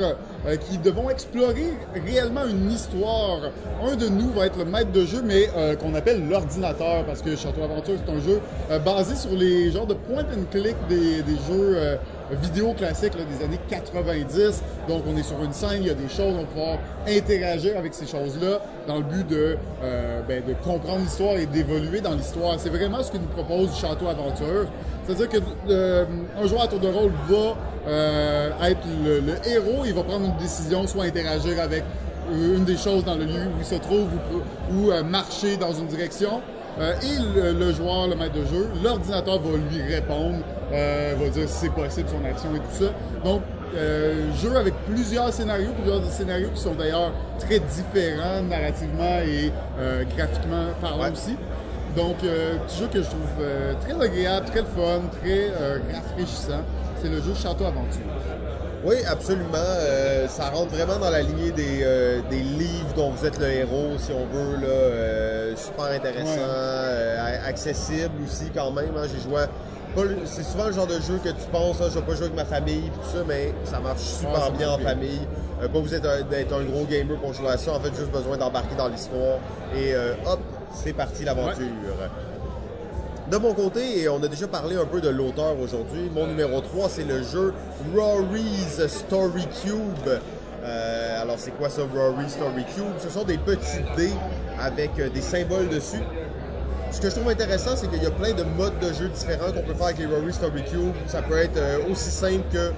euh, qui devons explorer réellement une histoire. Un de nous va être le maître de jeu, mais qu'on appelle l'ordinateur, parce que Château Aventure, c'est un jeu basé sur les genres de point and click des, des jeux vidéo classiques là, des années 90. Donc, on est sur une scène, il y a des choses, on va pouvoir interagir avec ces choses-là dans le but de, euh, ben, de comprendre l'histoire et d'évoluer dans l'histoire. C'est vraiment ce que nous propose Château Aventure. C'est-à-dire que euh, un joueur à tour de rôle va euh, être le, le héros, il va prendre une décision, soit interagir avec euh, une des choses dans le lieu où il se trouve ou, ou, euh, marcher dans une direction. Euh, et le, le joueur, le maître de jeu, l'ordinateur va lui répondre, euh, va dire si c'est possible son action et tout ça. Donc, euh, jeu avec plusieurs scénarios, plusieurs scénarios qui sont d'ailleurs très différents narrativement et euh, graphiquement parlant Ouais. aussi. Donc, euh, petit jeu que je trouve euh, très agréable, très fun, très euh, rafraîchissant. C'est le jeu Château Aventure. Oui, absolument. Euh, ça rentre vraiment dans la lignée des, euh, des livres dont vous êtes le héros, si on veut. Là, Euh, super intéressant, Ouais. euh, accessible aussi quand même. hein. J'ai joué. à- C'est souvent le genre de jeu que tu penses, ah, je vais pas jouer avec ma famille tout ça, mais ça marche super bien en famille. Euh, pas vous êtes un- d'être un gros gamer pour jouer à ça. En fait, juste besoin d'embarquer dans l'histoire. Et euh, hop, c'est parti l'aventure. De mon côté, et on a déjà parlé un peu de l'auteur aujourd'hui, mon numéro 3, c'est le jeu Rory's Story Cube. Euh, alors, c'est quoi ça, Rory's Story Cube? Ce sont des petits dés avec euh, des symboles dessus. Ce que je trouve intéressant, c'est qu'il y a plein de modes de jeu différents qu'on peut faire avec les Rory Story Cube. Ça peut être euh, aussi simple que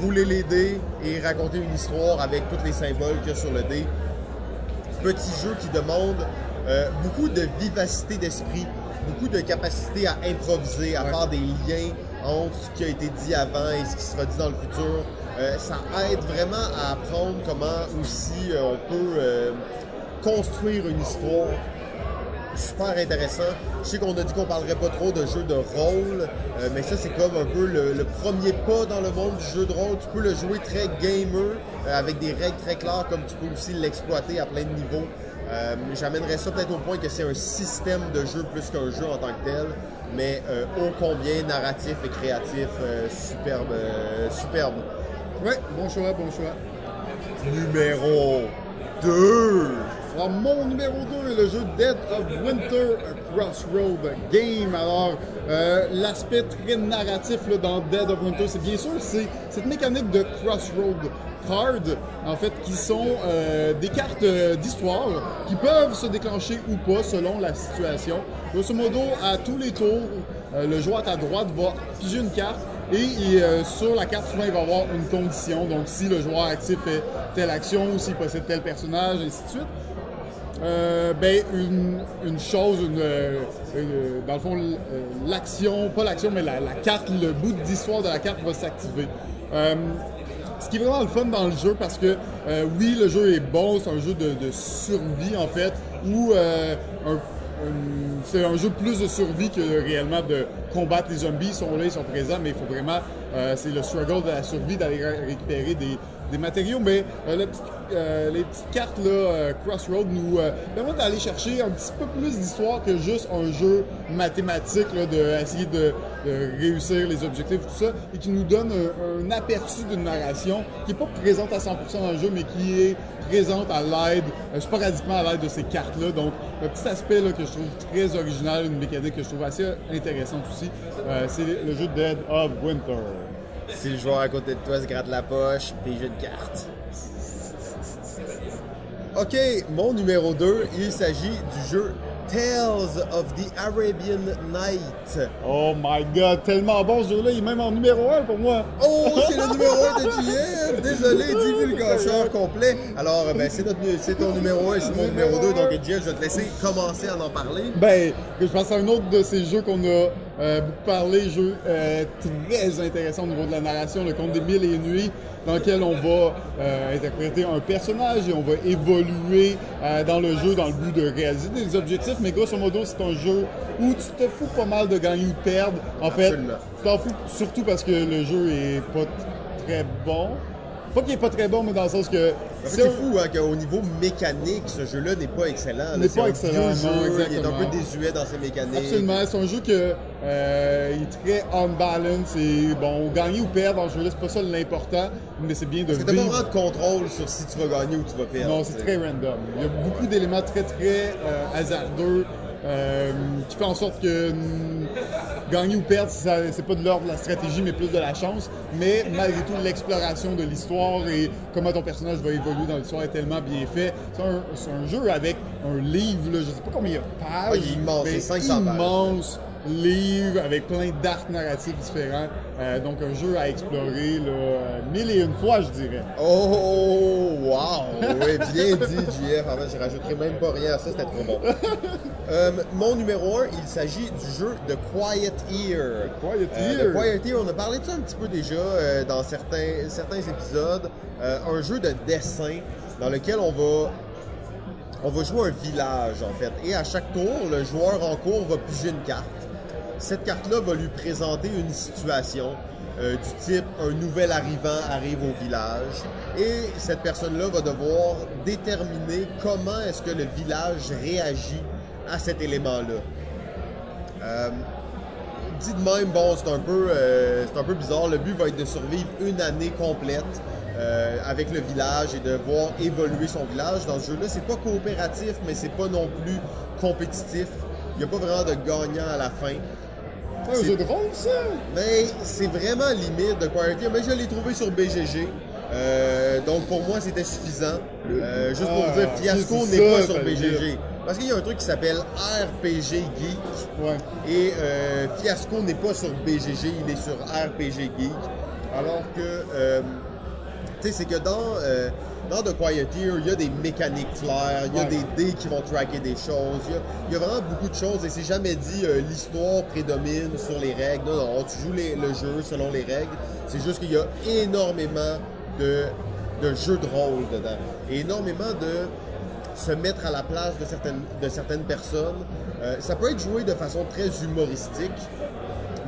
rouler les dés et raconter une histoire avec tous les symboles qu'il y a sur le dé petit jeu qui demande euh, beaucoup de vivacité d'esprit, beaucoup de capacité à improviser, à Ouais. faire des liens entre ce qui a été dit avant et ce qui sera dit dans le futur. Euh, ça aide vraiment à apprendre comment aussi euh, on peut construire une histoire super intéressant. Je sais qu'on a dit qu'on parlerait pas trop de jeux de rôle, euh, mais ça c'est comme un peu le, le premier pas dans le monde du jeu de rôle. Tu peux le jouer très gamer, euh, avec des règles très claires, comme tu peux aussi l'exploiter à plein de niveaux. Euh, J'amènerais ça peut-être au point que c'est un système de jeu plus qu'un jeu en tant que tel, mais ô combien narratif et créatif, superbe, superbe. Ouais, bon choix, bon choix. Numéro 2. Alors, mon numéro 2 est le jeu Dead of Winter Crossroad Game. Alors, euh, l'aspect très narratif dans Dead of Winter, c'est bien sûr c'est cette mécanique de Crossroad Card, en fait, qui sont euh, des cartes euh, d'histoire qui peuvent se déclencher ou pas selon la situation. Grosso modo, à tous les tours, le joueur à ta droite va piger une carte et sur la carte, souvent, il va avoir une condition. Donc, si le joueur actif fait telle action, ou s'il possède tel personnage, ainsi de suite. Euh, ben, une, une chose, une, une- dans le fond, euh, l'action, pas l'action, mais la, la carte, le bout d'histoire de la carte va s'activer. Euh, ce qui est vraiment le fun dans le jeu parce que euh, oui, le jeu est bon, c'est un jeu de, de survie en fait, ou euh, c'est un jeu plus de survie que réellement de combattre les zombies. Ils sont là, ils sont présents, mais il faut vraiment, euh, c'est le struggle de la survie d'aller ré- récupérer des, des matériaux. Mais euh, le petit- euh, les petites cartes là, euh, Crossroad nous euh, permettent d'aller chercher un petit peu plus d'histoire que juste un jeu mathématique, là, de essayer de, de réussir les objectifs, tout ça, et qui nous donne un, aperçu d'une narration qui n'est pas présente à 100% dans le jeu, mais qui est présente à l'aide, euh, sporadiquement à l'aide de ces cartes-là. Donc, un petit aspect là, que je trouve très original, une mécanique que je trouve assez intéressante aussi, c'est le jeu Dead of Winter si le joueur à côté de toi se gratte la poche, puis j'ai une carte. OK, mon numéro 2, il s'agit du jeu Tales of the Arabian Night. Oh my god, tellement bon ce jeu-là, il est même en numéro 1 pour moi. Oh, c'est le numéro 1 de JF! Désolé, divulgateur complet. Alors, ben, c'est, notre, c'est ton numéro 1 et c'est mon numéro 2. Donc, JF, je vais te laisser commencer à en parler. Ben, je pense à un autre de ces jeux qu'on a euh, beaucoup parlé, jeu euh, très intéressant au niveau de la narration, le conte des mille et une nuits, dans lequel on va euh, interpréter un personnage et on va évoluer euh, dans le jeu dans le but de réaliser des objectifs. Mais grosso modo, c'est un jeu où tu te fous pas mal de gagner ou de perdre. En fait, tu t'en fous surtout parce que le jeu est pas très bon. Pas qu'il est pas très bon, mais dans le sens que... En fait, c'est fou hein, qu'au niveau mécanique, ce jeu-là n'est pas excellent. N'est pas excellent, vieux non, jeu, Il est un peu désuet dans ses mécaniques. Absolument, c'est un jeu que euh, il est très on balance et bon, gagner ou perdre dans ce jeu-là, c'est pas ça l'important, mais c'est bien de Parce que t'as pas vivre. vraiment de contrôle sur si tu vas gagner ou tu vas perdre. Non, c'est très random. Il y a beaucoup d'éléments très très euh, hasardeux euh, qui fait en sorte que mm, gagner ou perdre, c'est pas de l'ordre de la stratégie, mais plus de la chance. Mais malgré tout, l'exploration de l'histoire et comment ton personnage va évoluer dans l'histoire est tellement bien fait. C'est un, jeu avec un livre, là, je sais pas combien il y a de pages. Ah, immense, mais c'est 500 pages. immense livre avec plein d'arcs narratifs différents. Euh, donc un jeu à explorer là, mille et une fois, je dirais. Oh, wow! Oui, bien dit, JF. En fait, je rajouterai même pas rien à ça, c'était trop bon. Euh, mon numéro 1, il s'agit du jeu de Quiet Ear. Quiet Euh, Ear. Quiet Ear, on a parlé de ça un petit peu déjà dans certains, certains épisodes. Un jeu de dessin dans lequel on va, on va jouer un village, en fait. Et à chaque tour, le joueur en cours va piger une carte. Cette carte-là va lui présenter une situation euh, du type un nouvel arrivant arrive au village et cette personne-là va devoir déterminer comment est-ce que le village réagit à cet élément-là. Euh, dit de même, bon, c'est un, peu, euh, bizarre. Le but va être de survivre une année complète euh, avec le village et de voir évoluer son village. Dans ce jeu-là, c'est pas coopératif, mais c'est pas non plus compétitif. Il n'y a pas vraiment de gagnant à la fin. C'est un C'est- jeu de rôle, ça? Mais c'est vraiment limite de Ear. Mais je l'ai trouvé sur BGG. Euh, donc pour moi, c'était suffisant. Euh, juste pour Ah, dire, Fiasco n'est pas sur BGG. dire. Parce qu'il y a un truc qui s'appelle RPG Geek. Ouais. Et euh, Fiasco n'est pas sur BGG, il est sur RPG Geek. Alors que, euh, tu sais, c'est que dans, dans The Quiet Ear, il y a des mécaniques claires, il y a Ouais. des dés qui vont tracker des choses, il y a, il y a vraiment beaucoup de choses et c'est jamais dit euh, l'histoire prédomine sur les règles. Non, non, tu joues les- le jeu selon les règles. C'est juste qu'il y a énormément de, de jeux de rôle dedans. Et énormément de se mettre à la place de certaines, de certaines personnes. Euh, ça peut être joué de façon très humoristique,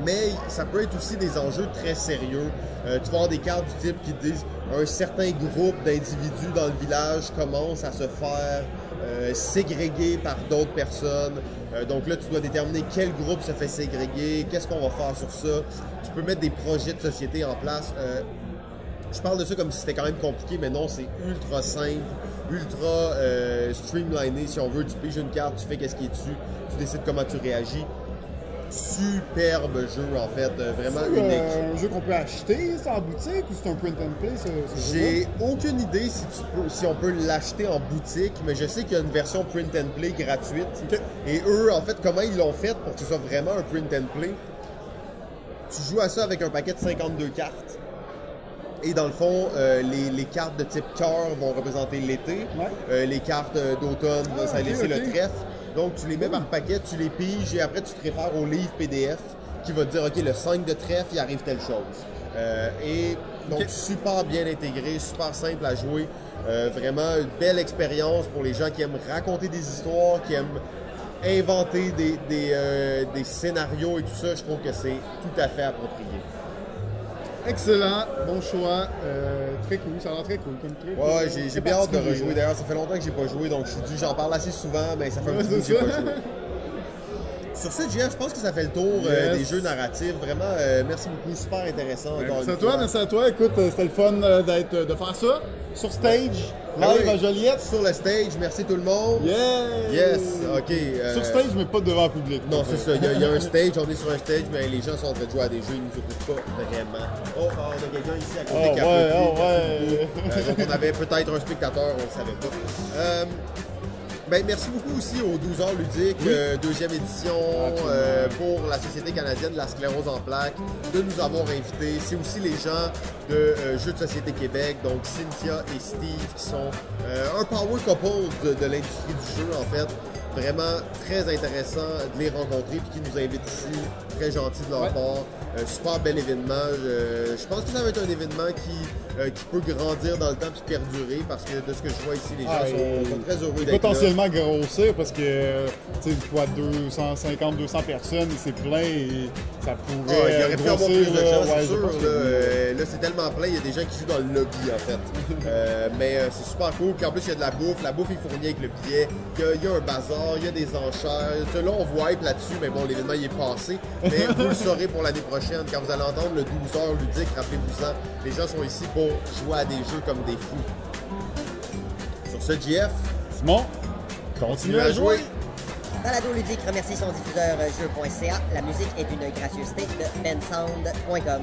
mais ça peut être aussi des enjeux très sérieux. Euh, tu vas avoir des cartes du type qui te disent un certain groupe d'individus dans le village commence à se faire euh, ségréguer par d'autres personnes. Euh, donc là, tu dois déterminer quel groupe se fait ségréguer, qu'est-ce qu'on va faire sur ça. Tu peux mettre des projets de société en place. Euh, je parle de ça comme si c'était quand même compliqué, mais non, c'est ultra simple, ultra euh, streamliné. Si on veut, tu piges une carte, tu fais qu'est-ce qui est dessus, tu décides comment tu réagis. Superbe jeu, en fait, euh, vraiment C'est unique. euh, un jeu qu'on peut acheter c'est en boutique ou c'est un print and play? J'ai aucune idée si, tu peux- si on peut l'acheter en boutique, mais je sais qu'il y a une version print and play gratuite. Et eux, en fait, comment ils l'ont fait pour que ce soit vraiment un print and play? Tu joues à ça avec un paquet de 52 cartes. Et dans le fond, euh, les, les cartes de type cœur vont représenter l'été. Ouais. Euh, les cartes d'automne, Ah, ça va ok, laisser le trèfle. Donc, tu les mets par paquet, tu les piges et après, tu te réfères au livre PDF qui va te dire, OK, le 5 de trèfle, il arrive telle chose. Euh, et donc, super bien intégré, super simple à jouer. Euh, vraiment une belle expérience pour les gens qui aiment raconter des histoires, qui aiment inventer des, des, euh, des scénarios et tout ça. Je trouve que c'est tout à fait approprié. Excellent, bon choix, euh, très cool, ça a l'air très cool comme truc. Ouais, j'ai, bien hâte de rejouer. D'ailleurs, ça fait longtemps que j'ai pas joué, donc je suis dû, j'en parle assez souvent, mais ça fait un Ouais, petit bout que j'ai ça. pas joué. Sur ce, JF, je pense que ça fait le tour euh, Yes. des jeux narratifs. Vraiment, euh, merci beaucoup, super intéressant. Merci à toi, merci à toi. Écoute, euh, c'était le fun d'être, de faire ça sur stage, Ah live oui. à Joliette. Sur le stage, merci tout le monde. Yeah! Yes, ok. euh, Sur stage, mais pas devant le public. Non, c'est ça. Il y, a, il y a un stage, on est sur un stage, mais les gens sont en train de jouer à des jeux, ils nous écoutent pas vraiment. Oh, ah, on a quelqu'un ici à côté Oh, qui ouais, oh, ouais. beaucoup. Euh, donc, on avait peut-être un spectateur, on ne savait pas. Euh, ben, merci beaucoup aussi aux 12 heures ludiques, euh, deuxième édition Absolument. euh, pour la Société canadienne de la sclérose en plaques, de nous avoir invités. C'est aussi les gens de euh, Jeux de Société Québec, donc Cynthia et Steve, qui sont un power couple de, de l'industrie du jeu, en fait. Vraiment très intéressant de les rencontrer puis qui nous invitent ici. Très gentil de leur Ouais. part. Super bel événement. Je, je pense que ça va être un événement qui, euh, qui peut grandir dans le temps puis perdurer parce que de ce que je vois ici, les gens Ah, sont, sont très heureux d'être là. potentiellement grossir parce que tu sais, quoi, 250, 200 personnes, c'est plein et ça Ah, pourrait il aurait pu avoir plus de là, gens, c'est sûr. Là, que. Euh, là, c'est tellement plein, il y a des gens qui jouent dans le lobby, en fait. Euh, mais euh, c'est super cool. Puis en plus, il y a de la bouffe. La bouffe est fournie avec le billet. Il y a, y un bazar, il y a des enchères. Là, on voit hype là-dessus, mais bon, l'événement, il est passé. Mais vous le saurez pour l'année prochaine. Quand vous allez entendre le 12 heures ludique, rappelez-vous-en, les gens sont ici pour jouer à des jeux comme des fous. Sur ce, JF, Simon, continue à jouer. Balado Ludique remercie son diffuseur euh, jeu.ca. La musique est une gracieuseté de bensound.com.